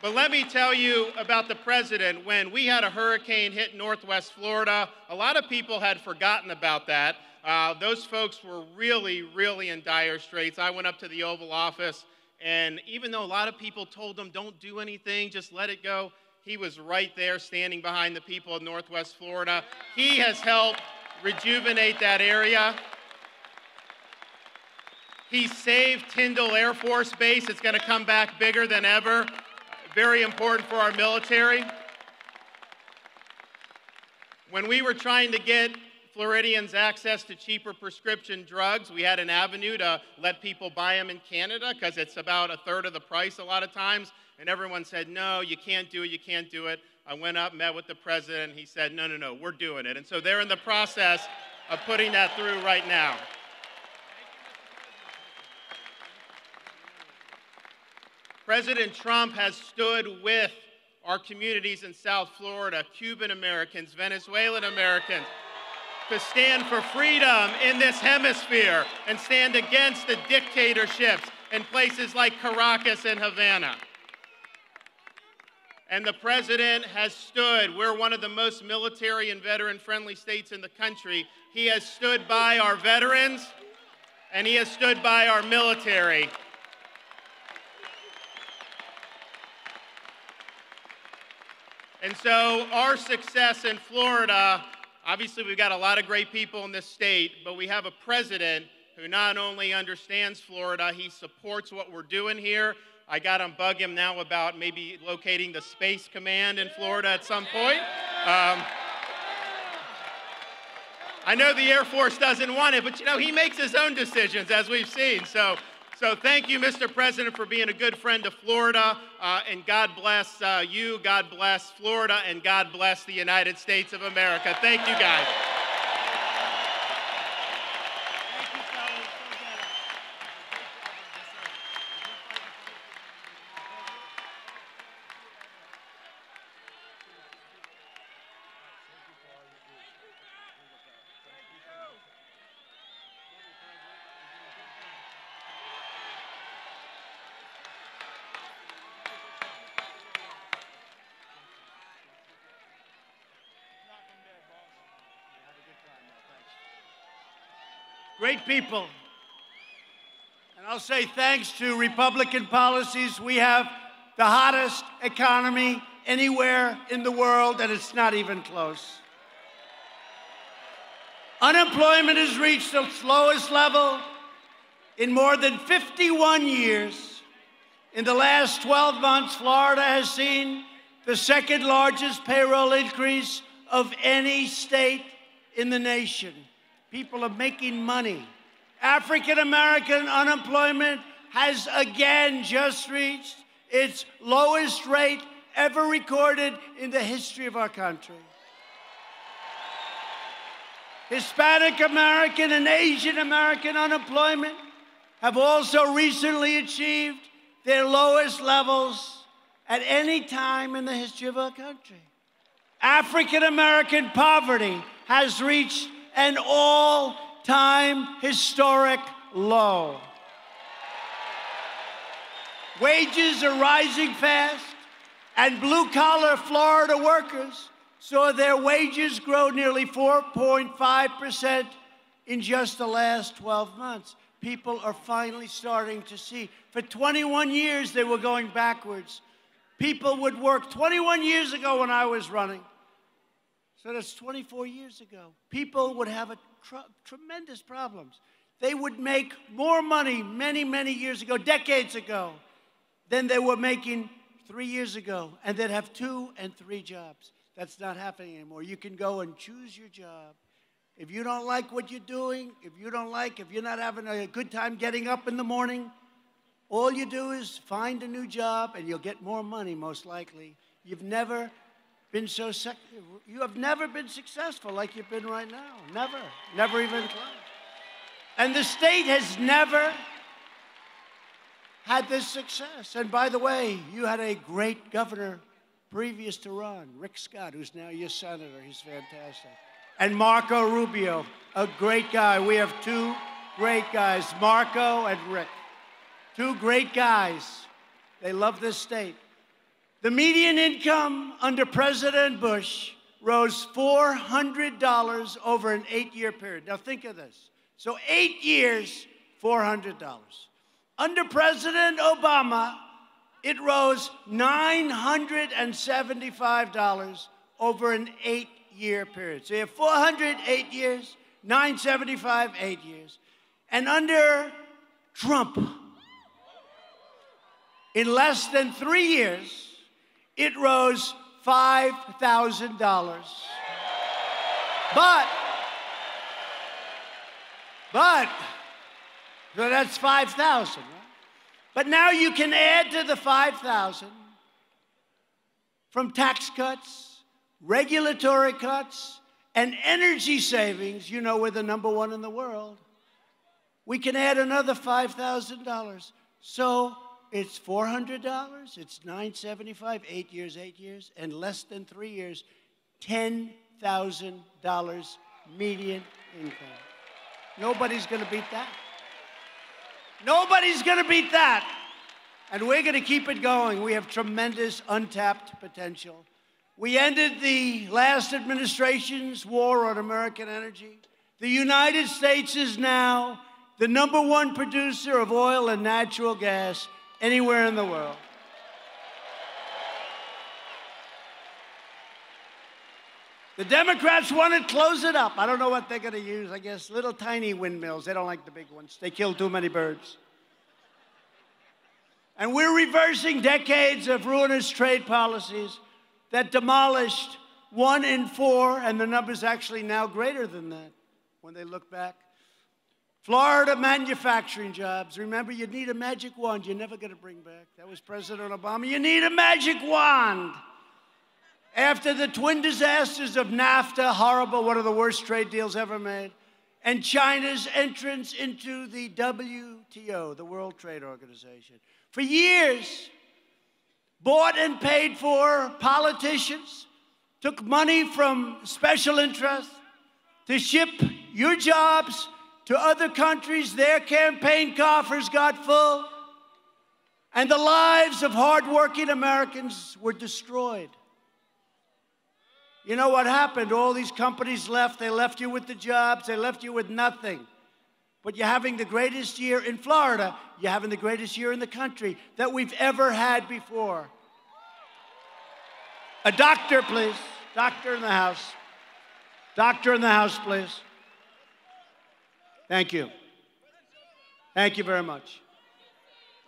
But let me tell you about the president. When we had a hurricane hit Northwest Florida, a lot of people had forgotten about that. Uh, those folks were really, really in dire straits. I went up to the Oval Office, and even though a lot of people told them, don't do anything, just let it go, he was right there standing behind the people of Northwest Florida. He has helped rejuvenate that area. He saved Tyndall Air Force Base. It's going to come back bigger than ever. Very important for our military. When we were trying to get Floridians access to cheaper prescription drugs, we had an avenue to let people buy them in Canada because it's about a third of the price a lot of times and everyone said, No, you can't do it, you can't do it. I went up, met with the president, he said, No, no, no, we're doing it. And so they're in the process of putting that through right now. President Trump has stood with our communities in South Florida, Cuban Americans, Venezuelan Americans, to stand for freedom in this hemisphere and stand against the dictatorships in places like Caracas and Havana. And the president has stood. We're one of the most military and veteran friendly states in the country. He has stood by our veterans and he has stood by our military. And so, our success in Florida obviously, we've got a lot of great people in this state, but we have a president who not only understands Florida, he supports what we're doing here. I got to bug him now about maybe locating the Space Command in Florida at some point. Um, I know the Air Force doesn't want it, but you know, he makes his own decisions, as we've seen. So so thank you, Mr. President, for being a good friend to Florida. Uh, and God bless uh, you, God bless Florida, and God bless the United States of America. Thank you, guys. Great people. And I'll say thanks to Republican policies, we have the hottest economy anywhere in the world, and it's not even close. Unemployment has reached its lowest level in more than 51 years. In the last 12 months, Florida has seen the second largest payroll increase of any state in the nation. People are making money. African American unemployment has again just reached its lowest rate ever recorded in the history of our country. Hispanic American and Asian American unemployment have also recently achieved their lowest levels at any time in the history of our country. African American poverty has reached an all time historic low. Wages are rising fast, and blue collar Florida workers saw their wages grow nearly 4.5% in just the last 12 months. People are finally starting to see. For 21 years, they were going backwards. People would work 21 years ago when I was running. So that's 24 years ago. People would have a tr tremendous problems. They would make more money many, many years ago, decades ago, than they were making three years ago, and they'd have two and three jobs. That's not happening anymore. You can go and choose your job. If you don't like what you're doing, if you don't like, if you're not having a good time getting up in the morning, all you do is find a new job and you'll get more money, most likely. You've never been so you have never been successful like you've been right now. Never. Never even close. And the state has never had this success. And by the way, you had a great governor previous to Ron, Rick Scott, who's now your senator. He's fantastic. And Marco Rubio, a great guy. We have two great guys, Marco and Rick. Two great guys. They love this state. The median income under President Bush rose $400 over an eight year period. Now, think of this. So, eight years, $400. Under President Obama, it rose $975 over an eight year period. So, you have 408 years, 975, eight years. And under Trump, in less than three years, it rose $5,000. But, but, so that's 5,000, right? But now you can add to the 5,000 from tax cuts, regulatory cuts, and energy savings. You know, we're the number one in the world. We can add another $5,000. So it's $400, it's 975, eight years, eight years, and less than three years, $10,000 median income. Nobody's going to beat that. Nobody's going to beat that. And we're going to keep it going. We have tremendous untapped potential. We ended the last administration's war on American energy. The United States is now the number one producer of oil and natural gas anywhere in the world. The Democrats want to close it up. I don't know what they're going to use. I guess little tiny windmills. They don't like the big ones, they kill too many birds. And we're reversing decades of ruinous trade policies that demolished one in four, and the number's actually now greater than that when they look back. Florida manufacturing jobs. Remember, you need a magic wand you're never going to bring back. That was President Obama. You need a magic wand. After the twin disasters of NAFTA, horrible, one of the worst trade deals ever made, and China's entrance into the WTO, the World Trade Organization. For years, bought and paid for politicians took money from special interests to ship your jobs to other countries. Their campaign coffers got full, and the lives of hardworking Americans were destroyed. You know what happened? All these companies left. They left you with the jobs, they left you with nothing. But you're having the greatest year in Florida, you're having the greatest year in the country that we've ever had before. A doctor, please. Doctor in the house. Doctor in the house, please. Thank you. Thank you very much.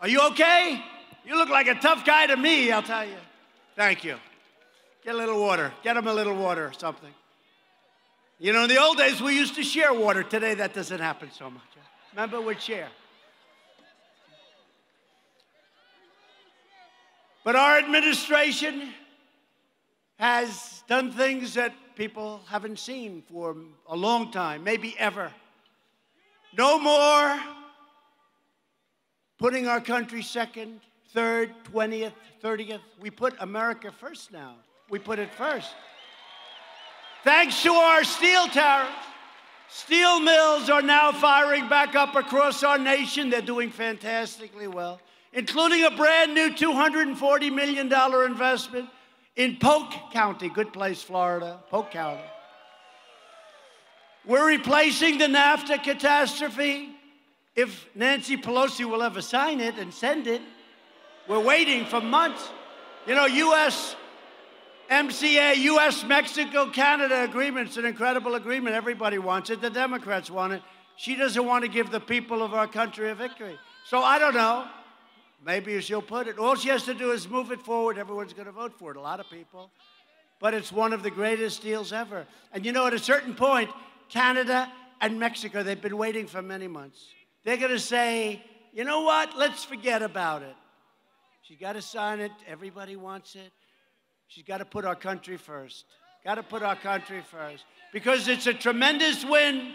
Are you okay? You look like a tough guy to me, I'll tell you. Thank you. Get a little water. Get him a little water or something. You know, in the old days, we used to share water. Today, that doesn't happen so much. Remember, we'd share. But our administration has done things that people haven't seen for a long time, maybe ever. No more putting our country second, third, 20th, 30th. We put America first now we put it first. Thanks to our steel tariffs, steel mills are now firing back up across our nation. They're doing fantastically well, including a brand new $240 million investment in Polk County, good place, Florida, Polk County. We're replacing the NAFTA catastrophe. If Nancy Pelosi will ever sign it and send it, we're waiting for months. You know, U.S. MCA, US Mexico Canada agreement's an incredible agreement. Everybody wants it. The Democrats want it. She doesn't want to give the people of our country a victory. So I don't know. Maybe she'll put it. All she has to do is move it forward. Everyone's going to vote for it. A lot of people. But it's one of the greatest deals ever. And you know, at a certain point, Canada and Mexico, they've been waiting for many months. They're going to say, you know what? Let's forget about it. She's got to sign it. Everybody wants it. She's got to put our country first. Got to put our country first. Because it's a tremendous win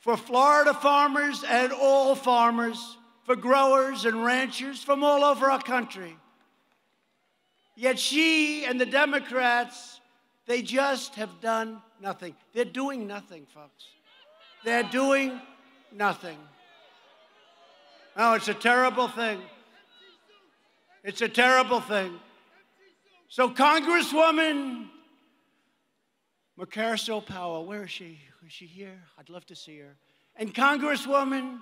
for Florida farmers and all farmers, for growers and ranchers from all over our country. Yet she and the Democrats, they just have done nothing. They're doing nothing, folks. They're doing nothing. Oh, it's a terrible thing. It's a terrible thing. So, Congresswoman Mucarsel-Powell, where is she? Is she here? I'd love to see her. And Congresswoman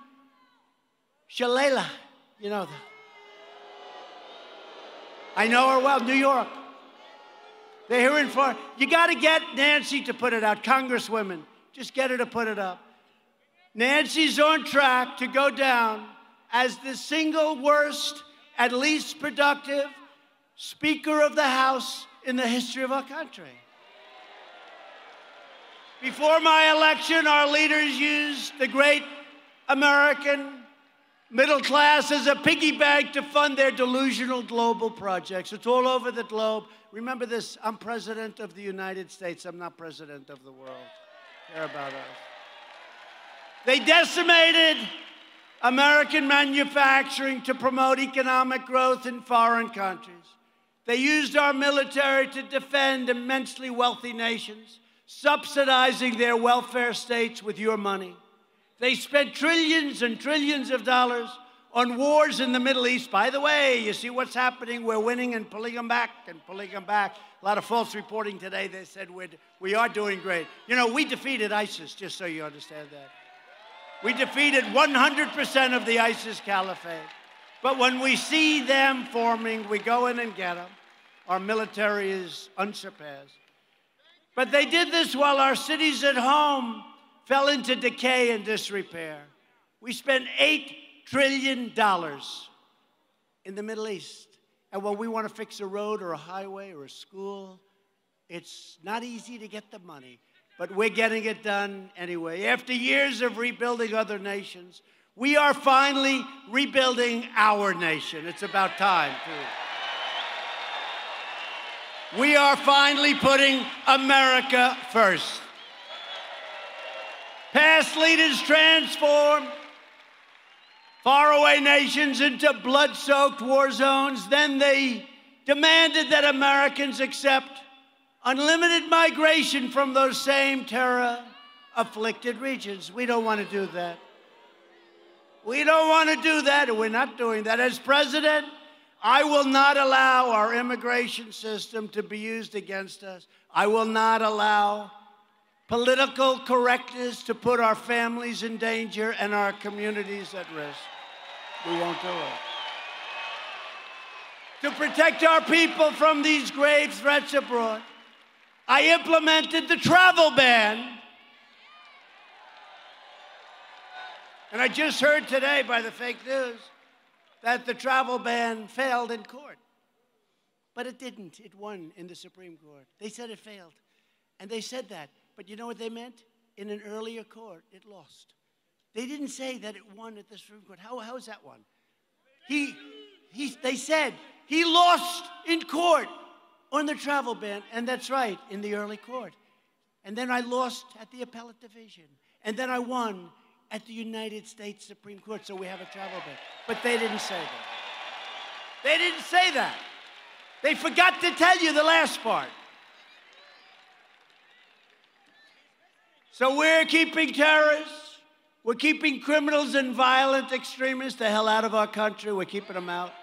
Shalala, you know, the, I know her well, New York. They're here in Florida. You got to get Nancy to put it out, Congresswomen. Just get her to put it up. Nancy's on track to go down as the single worst and least productive Speaker of the House in the history of our country. Before my election, our leaders used the great American middle class as a piggy bank to fund their delusional global projects. It's all over the globe. Remember this I'm president of the United States, I'm not president of the world. Care about us. They decimated American manufacturing to promote economic growth in foreign countries. They used our military to defend immensely wealthy nations subsidizing their welfare states with your money. They spent trillions and trillions of dollars on wars in the Middle East. By the way, you see what's happening? We're winning and pulling them back and pulling them back. A lot of false reporting today. They said we're, we are doing great. You know, we defeated ISIS, just so you understand that. We defeated 100% of the ISIS caliphate. But when we see them forming, we go in and get them. Our military is unsurpassed. But they did this while our cities at home fell into decay and disrepair. We spent $8 trillion in the Middle East. And when we want to fix a road or a highway or a school, it's not easy to get the money, but we're getting it done anyway. After years of rebuilding other nations, we are finally rebuilding our nation. It's about time, too. We are finally putting America first. Past leaders transformed faraway nations into blood soaked war zones. Then they demanded that Americans accept unlimited migration from those same terror afflicted regions. We don't want to do that. We don't want to do that, and we're not doing that. As president, I will not allow our immigration system to be used against us. I will not allow political correctness to put our families in danger and our communities at risk. We won't do it. To protect our people from these grave threats abroad, I implemented the travel ban. And I just heard today by the fake news that the travel ban failed in court. But it didn't. It won in the Supreme Court. They said it failed. And they said that. But you know what they meant? In an earlier court, it lost. They didn't say that it won at the Supreme Court. How, how is that one? He, he, they said he lost in court on the travel ban. And that's right, in the early court. And then I lost at the appellate division. And then I won at the United States Supreme Court, so we have a travel ban. But they didn't say that. They didn't say that. They forgot to tell you the last part. So we're keeping terrorists, we're keeping criminals and violent extremists the hell out of our country, we're keeping them out.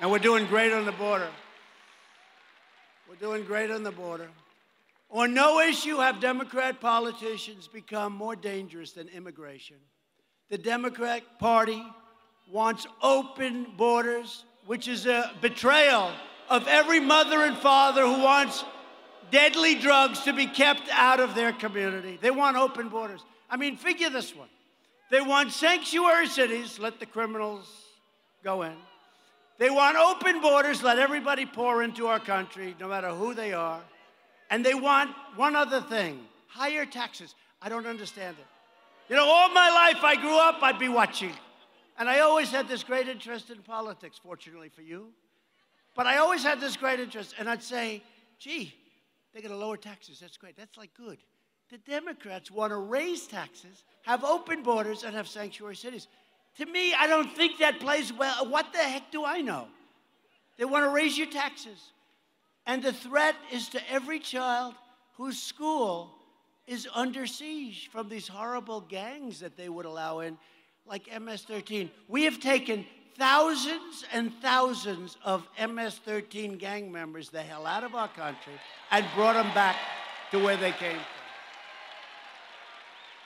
And we're doing great on the border. We're doing great on the border. On no issue have Democrat politicians become more dangerous than immigration. The Democrat Party wants open borders, which is a betrayal of every mother and father who wants deadly drugs to be kept out of their community. They want open borders. I mean, figure this one. They want sanctuary cities, let the criminals go in. They want open borders, let everybody pour into our country, no matter who they are. And they want one other thing higher taxes. I don't understand it. You know, all my life I grew up, I'd be watching. And I always had this great interest in politics, fortunately for you. But I always had this great interest. And I'd say, gee, they're going to lower taxes. That's great. That's like good. The Democrats want to raise taxes, have open borders, and have sanctuary cities. To me, I don't think that plays well. What the heck do I know? They want to raise your taxes. And the threat is to every child whose school is under siege from these horrible gangs that they would allow in, like MS 13. We have taken thousands and thousands of MS 13 gang members the hell out of our country and brought them back to where they came from.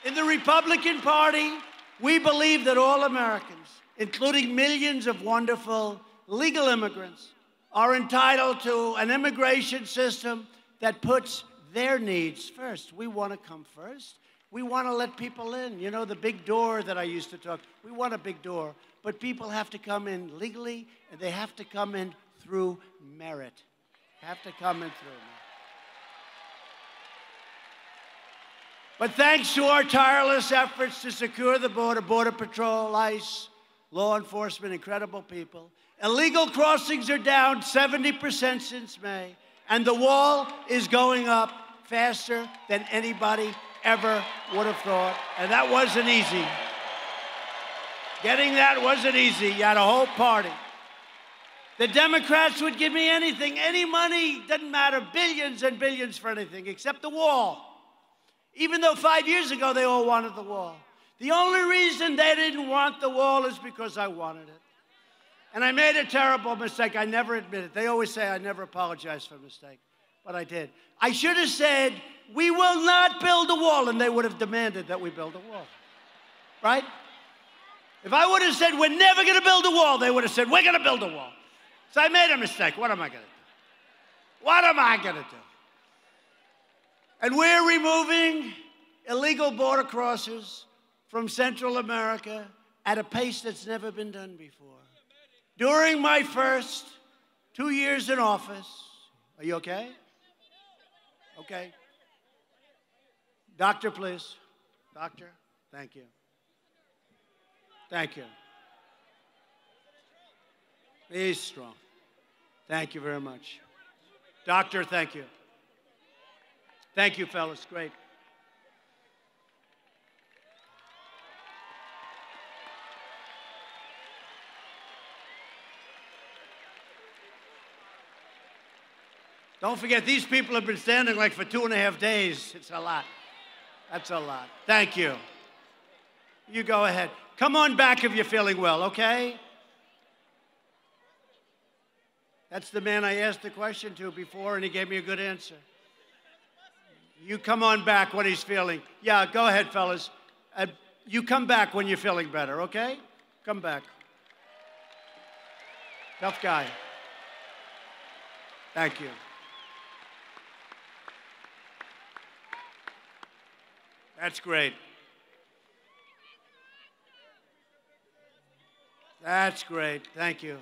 In the Republican Party, we believe that all Americans, including millions of wonderful legal immigrants, are entitled to an immigration system that puts their needs first. We want to come first. We want to let people in. You know, the big door that I used to talk, we want a big door, but people have to come in legally and they have to come in through merit. Have to come in through merit. But thanks to our tireless efforts to secure the border, Border Patrol, ICE, law enforcement, incredible people, illegal crossings are down 70% since May, and the wall is going up faster than anybody ever would have thought. And that wasn't easy. Getting that wasn't easy. You had a whole party. The Democrats would give me anything, any money, doesn't matter, billions and billions for anything except the wall. Even though five years ago they all wanted the wall. The only reason they didn't want the wall is because I wanted it. And I made a terrible mistake. I never admit it. They always say I never apologize for a mistake, but I did. I should have said, We will not build a wall, and they would have demanded that we build a wall. Right? If I would have said, We're never going to build a wall, they would have said, We're going to build a wall. So I made a mistake. What am I going to do? What am I going to do? And we're removing illegal border crossers from Central America at a pace that's never been done before. During my first two years in office, are you okay? Okay. Doctor, please. Doctor, thank you. Thank you. He's strong. Thank you very much. Doctor, thank you. Thank you, fellas. Great. Don't forget, these people have been standing like for two and a half days. It's a lot. That's a lot. Thank you. You go ahead. Come on back if you're feeling well, okay? That's the man I asked the question to before, and he gave me a good answer. You come on back when he's feeling. Yeah, go ahead, fellas. Uh, you come back when you're feeling better, okay? Come back. Tough guy. Thank you. That's great. That's great. Thank you.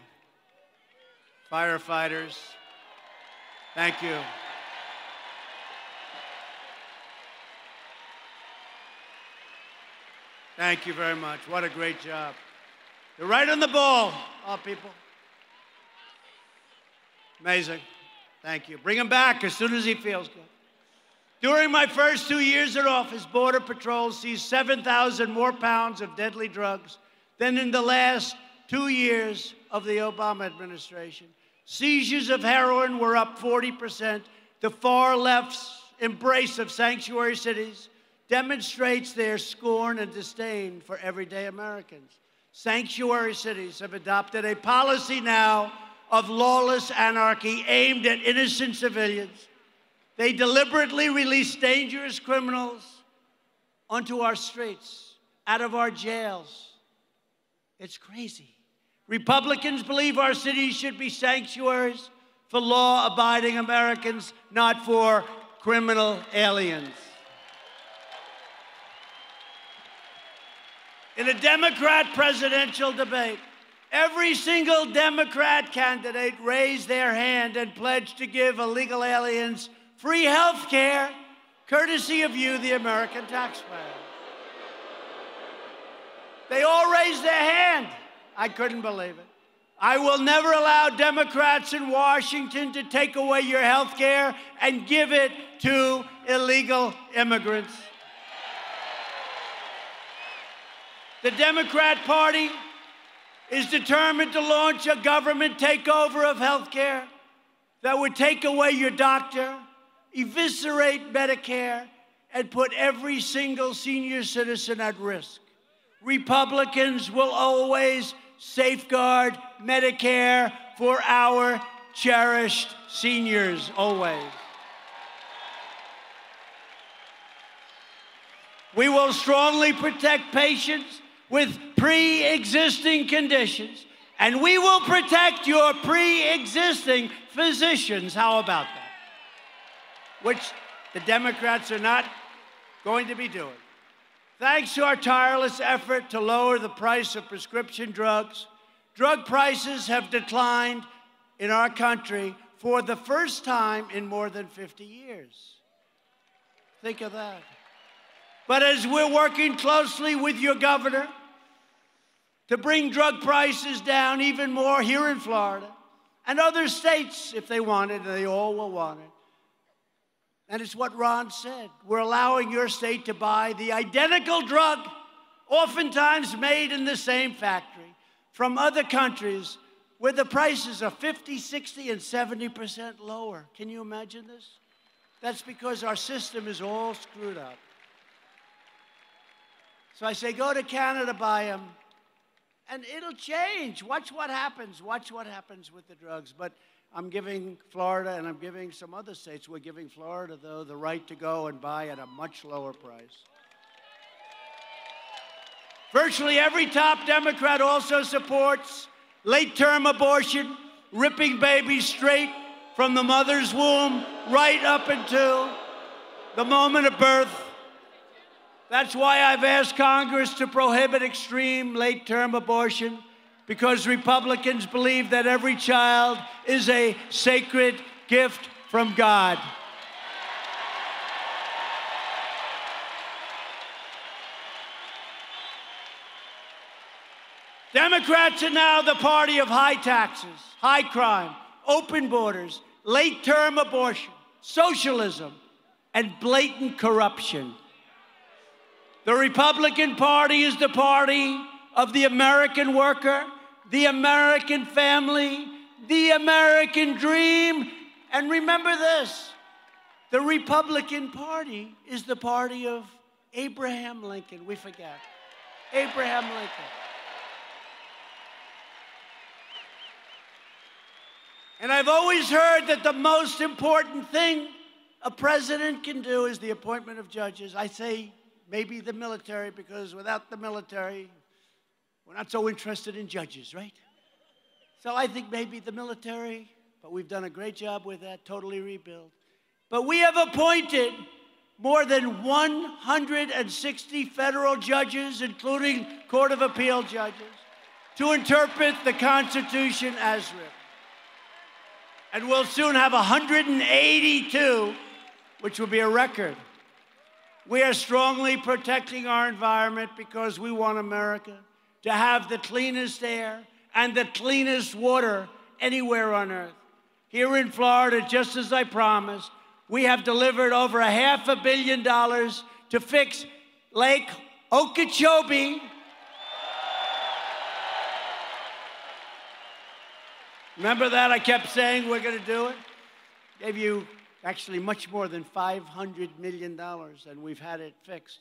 Firefighters, thank you. Thank you very much. What a great job. You're right on the ball, all people. Amazing. Thank you. Bring him back as soon as he feels good. During my first two years in office, Border Patrol seized 7,000 more pounds of deadly drugs than in the last two years of the Obama administration. Seizures of heroin were up 40%. The far left's embrace of sanctuary cities demonstrates their scorn and disdain for everyday Americans. Sanctuary cities have adopted a policy now of lawless anarchy aimed at innocent civilians they deliberately release dangerous criminals onto our streets, out of our jails. It's crazy. Republicans believe our cities should be sanctuaries for law abiding Americans, not for criminal aliens. In a Democrat presidential debate, every single Democrat candidate raised their hand and pledged to give illegal aliens free health care, courtesy of you, the American taxpayer. They all raised their hand. I couldn't believe it. I will never allow Democrats in Washington to take away your health care and give it to illegal immigrants. The Democrat Party is determined to launch a government takeover of health care that would take away your doctor, eviscerate Medicare, and put every single senior citizen at risk. Republicans will always safeguard Medicare for our cherished seniors, always. We will strongly protect patients with pre existing conditions, and we will protect your pre existing physicians. How about that? which the Democrats are not going to be doing. Thanks to our tireless effort to lower the price of prescription drugs, drug prices have declined in our country for the first time in more than 50 years. Think of that. But as we're working closely with your governor to bring drug prices down even more here in Florida and other states, if they want it, they all will want it, and it's what Ron said. We're allowing your state to buy the identical drug, oftentimes made in the same factory, from other countries where the prices are 50, 60, and 70% lower. Can you imagine this? That's because our system is all screwed up. So I say, go to Canada, buy them, and it'll change. Watch what happens. Watch what happens with the drugs. But I'm giving Florida and I'm giving some other states, we're giving Florida, though, the right to go and buy at a much lower price. Virtually every top Democrat also supports late term abortion, ripping babies straight from the mother's womb right up until the moment of birth. That's why I've asked Congress to prohibit extreme late term abortion, because Republicans believe that every child is a sacred gift from God. Democrats are now the party of high taxes, high crime, open borders, late term abortion, socialism, and blatant corruption. The Republican Party is the party of the American worker, the American family, the American dream. And remember this the Republican Party is the party of Abraham Lincoln. We forget. Abraham Lincoln. And I've always heard that the most important thing a president can do is the appointment of judges. I say maybe the military, because without the military, we're not so interested in judges, right? So I think maybe the military, but we've done a great job with that, totally rebuild. But we have appointed more than 160 federal judges, including Court of Appeal judges, to interpret the Constitution as written and we'll soon have 182, which will be a record. We are strongly protecting our environment because we want America to have the cleanest air and the cleanest water anywhere on earth. Here in Florida, just as I promised, we have delivered over a half a billion dollars to fix Lake Okeechobee Remember that? I kept saying we're going to do it. Gave you actually much more than $500 million, and we've had it fixed.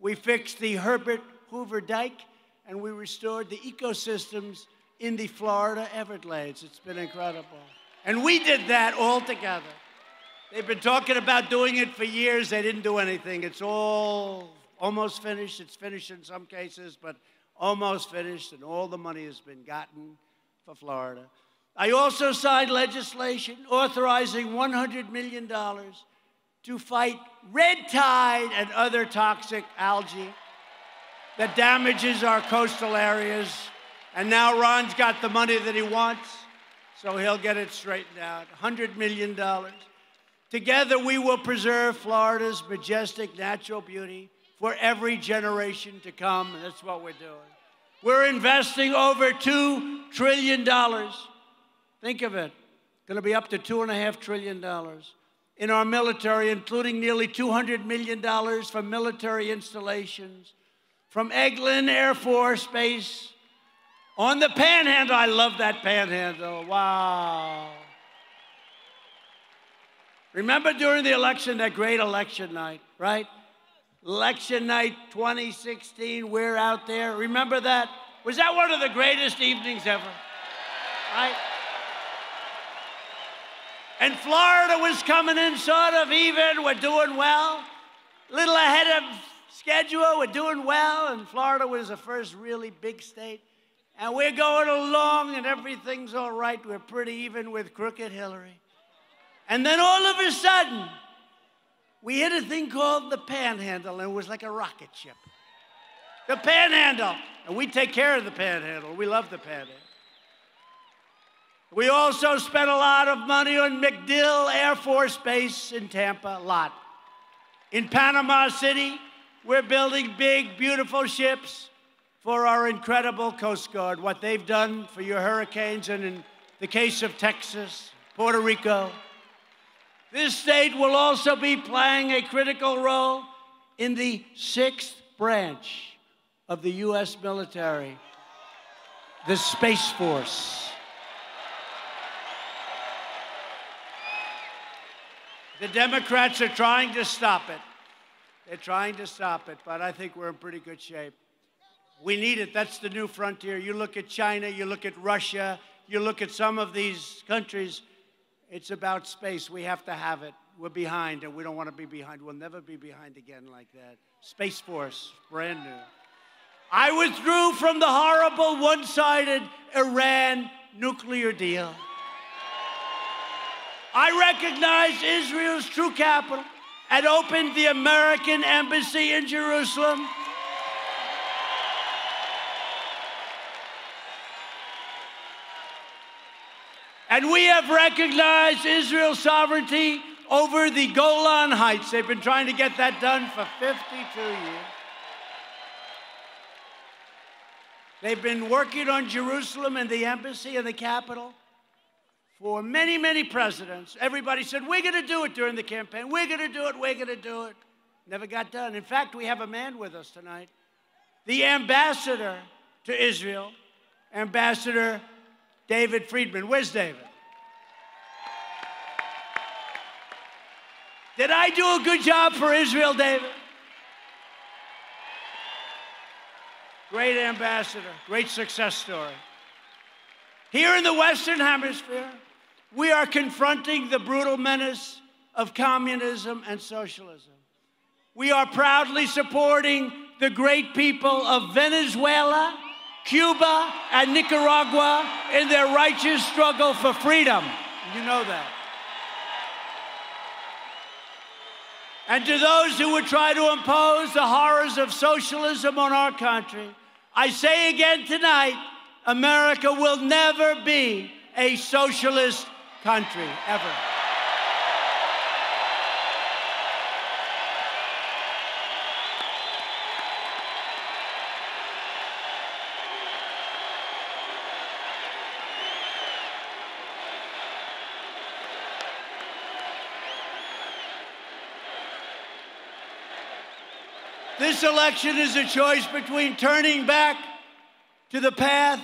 We fixed the Herbert Hoover Dike, and we restored the ecosystems in the Florida Everglades. It's been incredible. And we did that all together. They've been talking about doing it for years. They didn't do anything. It's all almost finished. It's finished in some cases, but almost finished, and all the money has been gotten for Florida. I also signed legislation authorizing $100 million to fight red tide and other toxic algae that damages our coastal areas. And now Ron's got the money that he wants, so he'll get it straightened out. $100 million. Together, we will preserve Florida's majestic natural beauty for every generation to come. And that's what we're doing. We're investing over $2 trillion Think of it. Going to be up to $2.5 trillion in our military, including nearly $200 million for military installations, from Eglin Air Force Base on the panhandle. I love that panhandle. Wow. Remember during the election, that great election night, right? Election night 2016, we're out there. Remember that? Was that one of the greatest evenings ever? Right? And Florida was coming in sort of even. We're doing well. Little ahead of schedule. We're doing well. And Florida was the first really big state. And we're going along and everything's all right. We're pretty even with Crooked Hillary. And then all of a sudden, we hit a thing called the panhandle, and it was like a rocket ship. The panhandle. And we take care of the panhandle. We love the panhandle. We also spent a lot of money on MacDill Air Force Base in Tampa, a lot. In Panama City, we're building big, beautiful ships for our incredible Coast Guard. What they've done for your hurricanes and in the case of Texas, Puerto Rico. This state will also be playing a critical role in the sixth branch of the U.S. military, the Space Force. The Democrats are trying to stop it. They're trying to stop it, but I think we're in pretty good shape. We need it. That's the new frontier. You look at China, you look at Russia, you look at some of these countries, it's about space. We have to have it. We're behind, and we don't want to be behind. We'll never be behind again like that. Space Force, brand new. I withdrew from the horrible one sided Iran nuclear deal. I recognized Israel's true capital and opened the American embassy in Jerusalem. And we have recognized Israel's sovereignty over the Golan Heights. They've been trying to get that done for 52 years. They've been working on Jerusalem and the embassy and the capital for many, many presidents. Everybody said, We're going to do it during the campaign. We're going to do it. We're going to do it. Never got done. In fact, we have a man with us tonight, the ambassador to Israel, Ambassador David Friedman. Where's David? Did I do a good job for Israel, David? Great ambassador, great success story. Here in the Western Hemisphere, we are confronting the brutal menace of communism and socialism. We are proudly supporting the great people of Venezuela, Cuba, and Nicaragua in their righteous struggle for freedom. You know that. And to those who would try to impose the horrors of socialism on our country, I say again tonight America will never be a socialist country, ever. This election is a choice between turning back to the path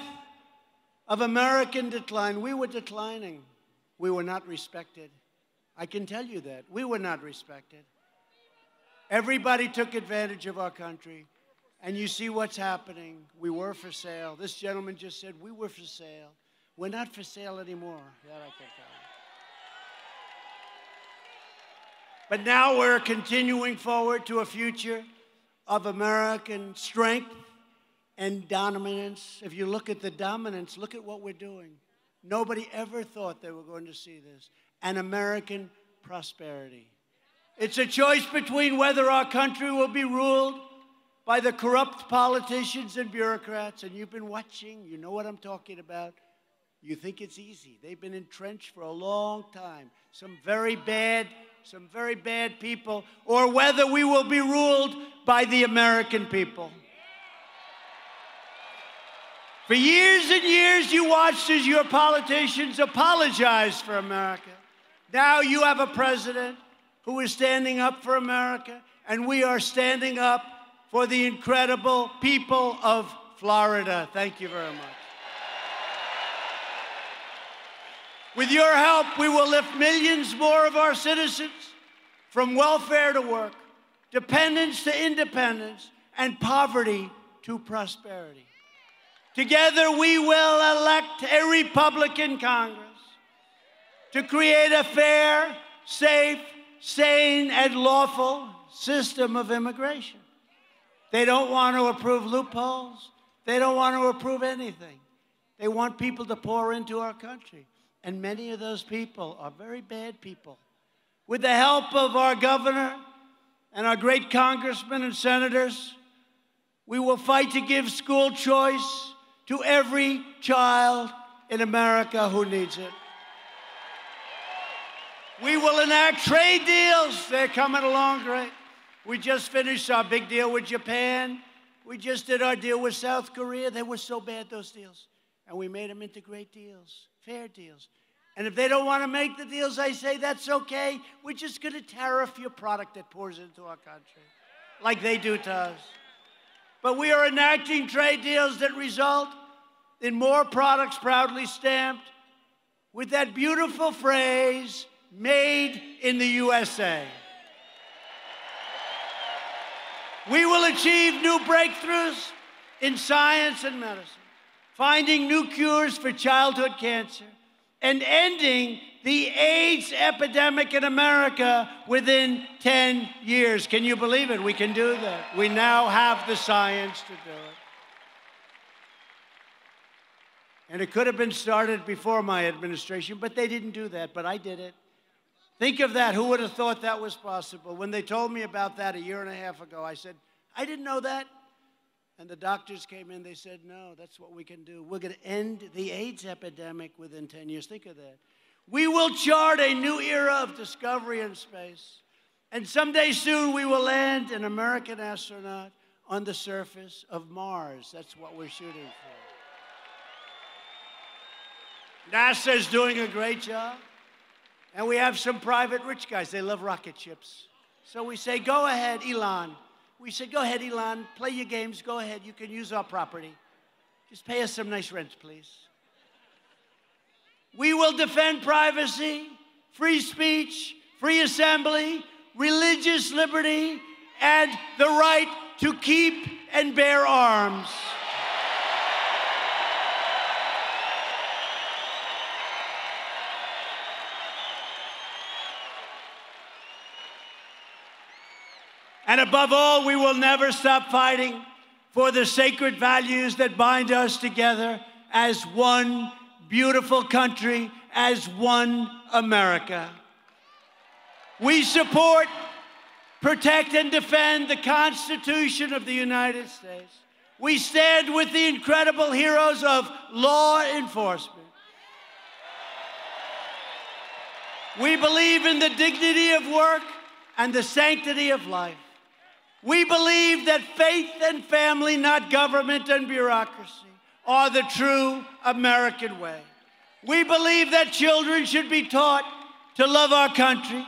of American decline. We were declining. We were not respected. I can tell you that. We were not respected. Everybody took advantage of our country. And you see what's happening. We were for sale. This gentleman just said, We were for sale. We're not for sale anymore. That I can tell you. But now we're continuing forward to a future of American strength and dominance. If you look at the dominance, look at what we're doing. Nobody ever thought they were going to see this. And American prosperity. It's a choice between whether our country will be ruled by the corrupt politicians and bureaucrats, and you've been watching, you know what I'm talking about. You think it's easy. They've been entrenched for a long time. Some very bad, some very bad people, or whether we will be ruled by the American people. For years and years, you watched as your politicians apologized for America. Now you have a president who is standing up for America, and we are standing up for the incredible people of Florida. Thank you very much. With your help, we will lift millions more of our citizens from welfare to work, dependence to independence, and poverty to prosperity. Together, we will elect a Republican Congress to create a fair, safe, sane, and lawful system of immigration. They don't want to approve loopholes. They don't want to approve anything. They want people to pour into our country. And many of those people are very bad people. With the help of our governor and our great congressmen and senators, we will fight to give school choice to every child in America who needs it. We will enact trade deals. They're coming along great. We just finished our big deal with Japan. We just did our deal with South Korea. They were so bad, those deals. And we made them into great deals, fair deals. And if they don't want to make the deals, I say that's okay. We're just going to tariff your product that pours into our country, like they do to us. But we are enacting trade deals that result in more products proudly stamped with that beautiful phrase made in the USA. We will achieve new breakthroughs in science and medicine, finding new cures for childhood cancer, and ending the AIDS epidemic in America within 10 years. Can you believe it? We can do that. We now have the science to do it. And it could have been started before my administration, but they didn't do that, but I did it. Think of that. Who would have thought that was possible? When they told me about that a year and a half ago, I said, I didn't know that. And the doctors came in, they said, No, that's what we can do. We're going to end the AIDS epidemic within 10 years. Think of that. We will chart a new era of discovery in space. And someday soon we will land an American astronaut on the surface of Mars. That's what we're shooting for. NASA is doing a great job. And we have some private rich guys. They love rocket ships. So we say, go ahead, Elon. We said, go ahead, Elon, play your games. Go ahead. You can use our property. Just pay us some nice rent, please. We will defend privacy, free speech, free assembly, religious liberty, and the right to keep and bear arms. And above all, we will never stop fighting for the sacred values that bind us together as one beautiful country, as one America. We support, protect, and defend the Constitution of the United States. We stand with the incredible heroes of law enforcement. We believe in the dignity of work and the sanctity of life. We believe that faith and family, not government and bureaucracy, are the true American way. We believe that children should be taught to love our country,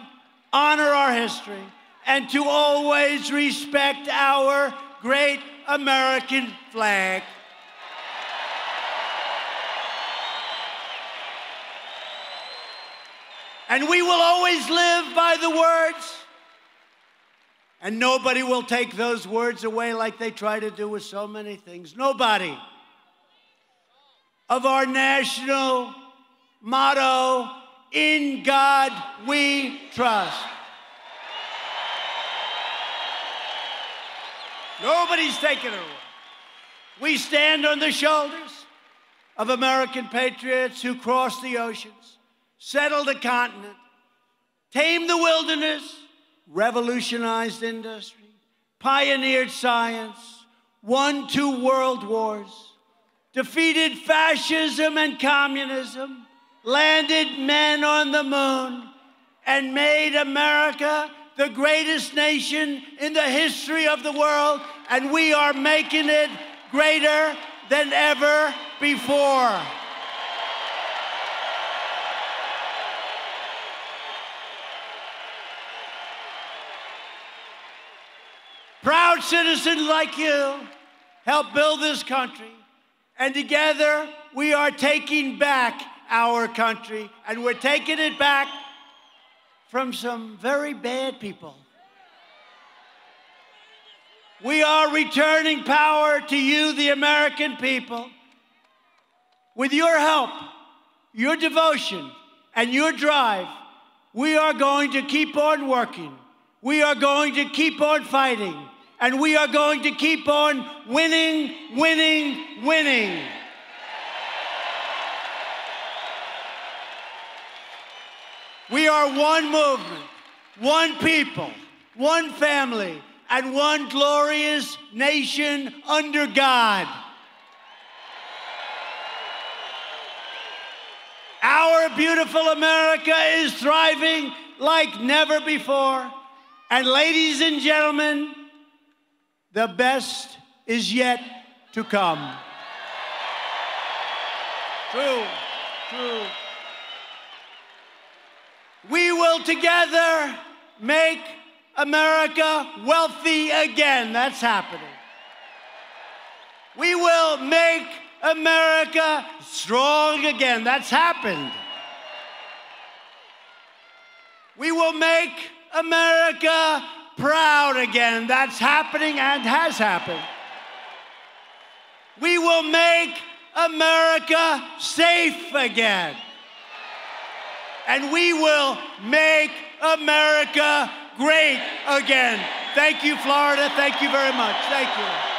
honor our history, and to always respect our great American flag. And we will always live by the words and nobody will take those words away like they try to do with so many things. Nobody. Of our national motto, in God we trust. Nobody's taking it away. We stand on the shoulders of American patriots who crossed the oceans, settled the continent, tamed the wilderness, revolutionized industry, pioneered science, won two world wars, defeated fascism and communism, landed men on the moon, and made America the greatest nation in the history of the world, and we are making it greater than ever before. Proud citizens like you help build this country. And together we are taking back our country. And we're taking it back from some very bad people. We are returning power to you, the American people. With your help, your devotion, and your drive, we are going to keep on working. We are going to keep on fighting and we are going to keep on winning, winning, winning. We are one movement, one people, one family, and one glorious nation under God. Our beautiful America is thriving like never before. And, ladies and gentlemen, the best is yet to come. True, true. We will together make America wealthy again. That's happening. We will make America strong again. That's happened. We will make America proud again. That's happening and has happened. We will make America safe again. And we will make America great again. Thank you, Florida. Thank you very much. Thank you.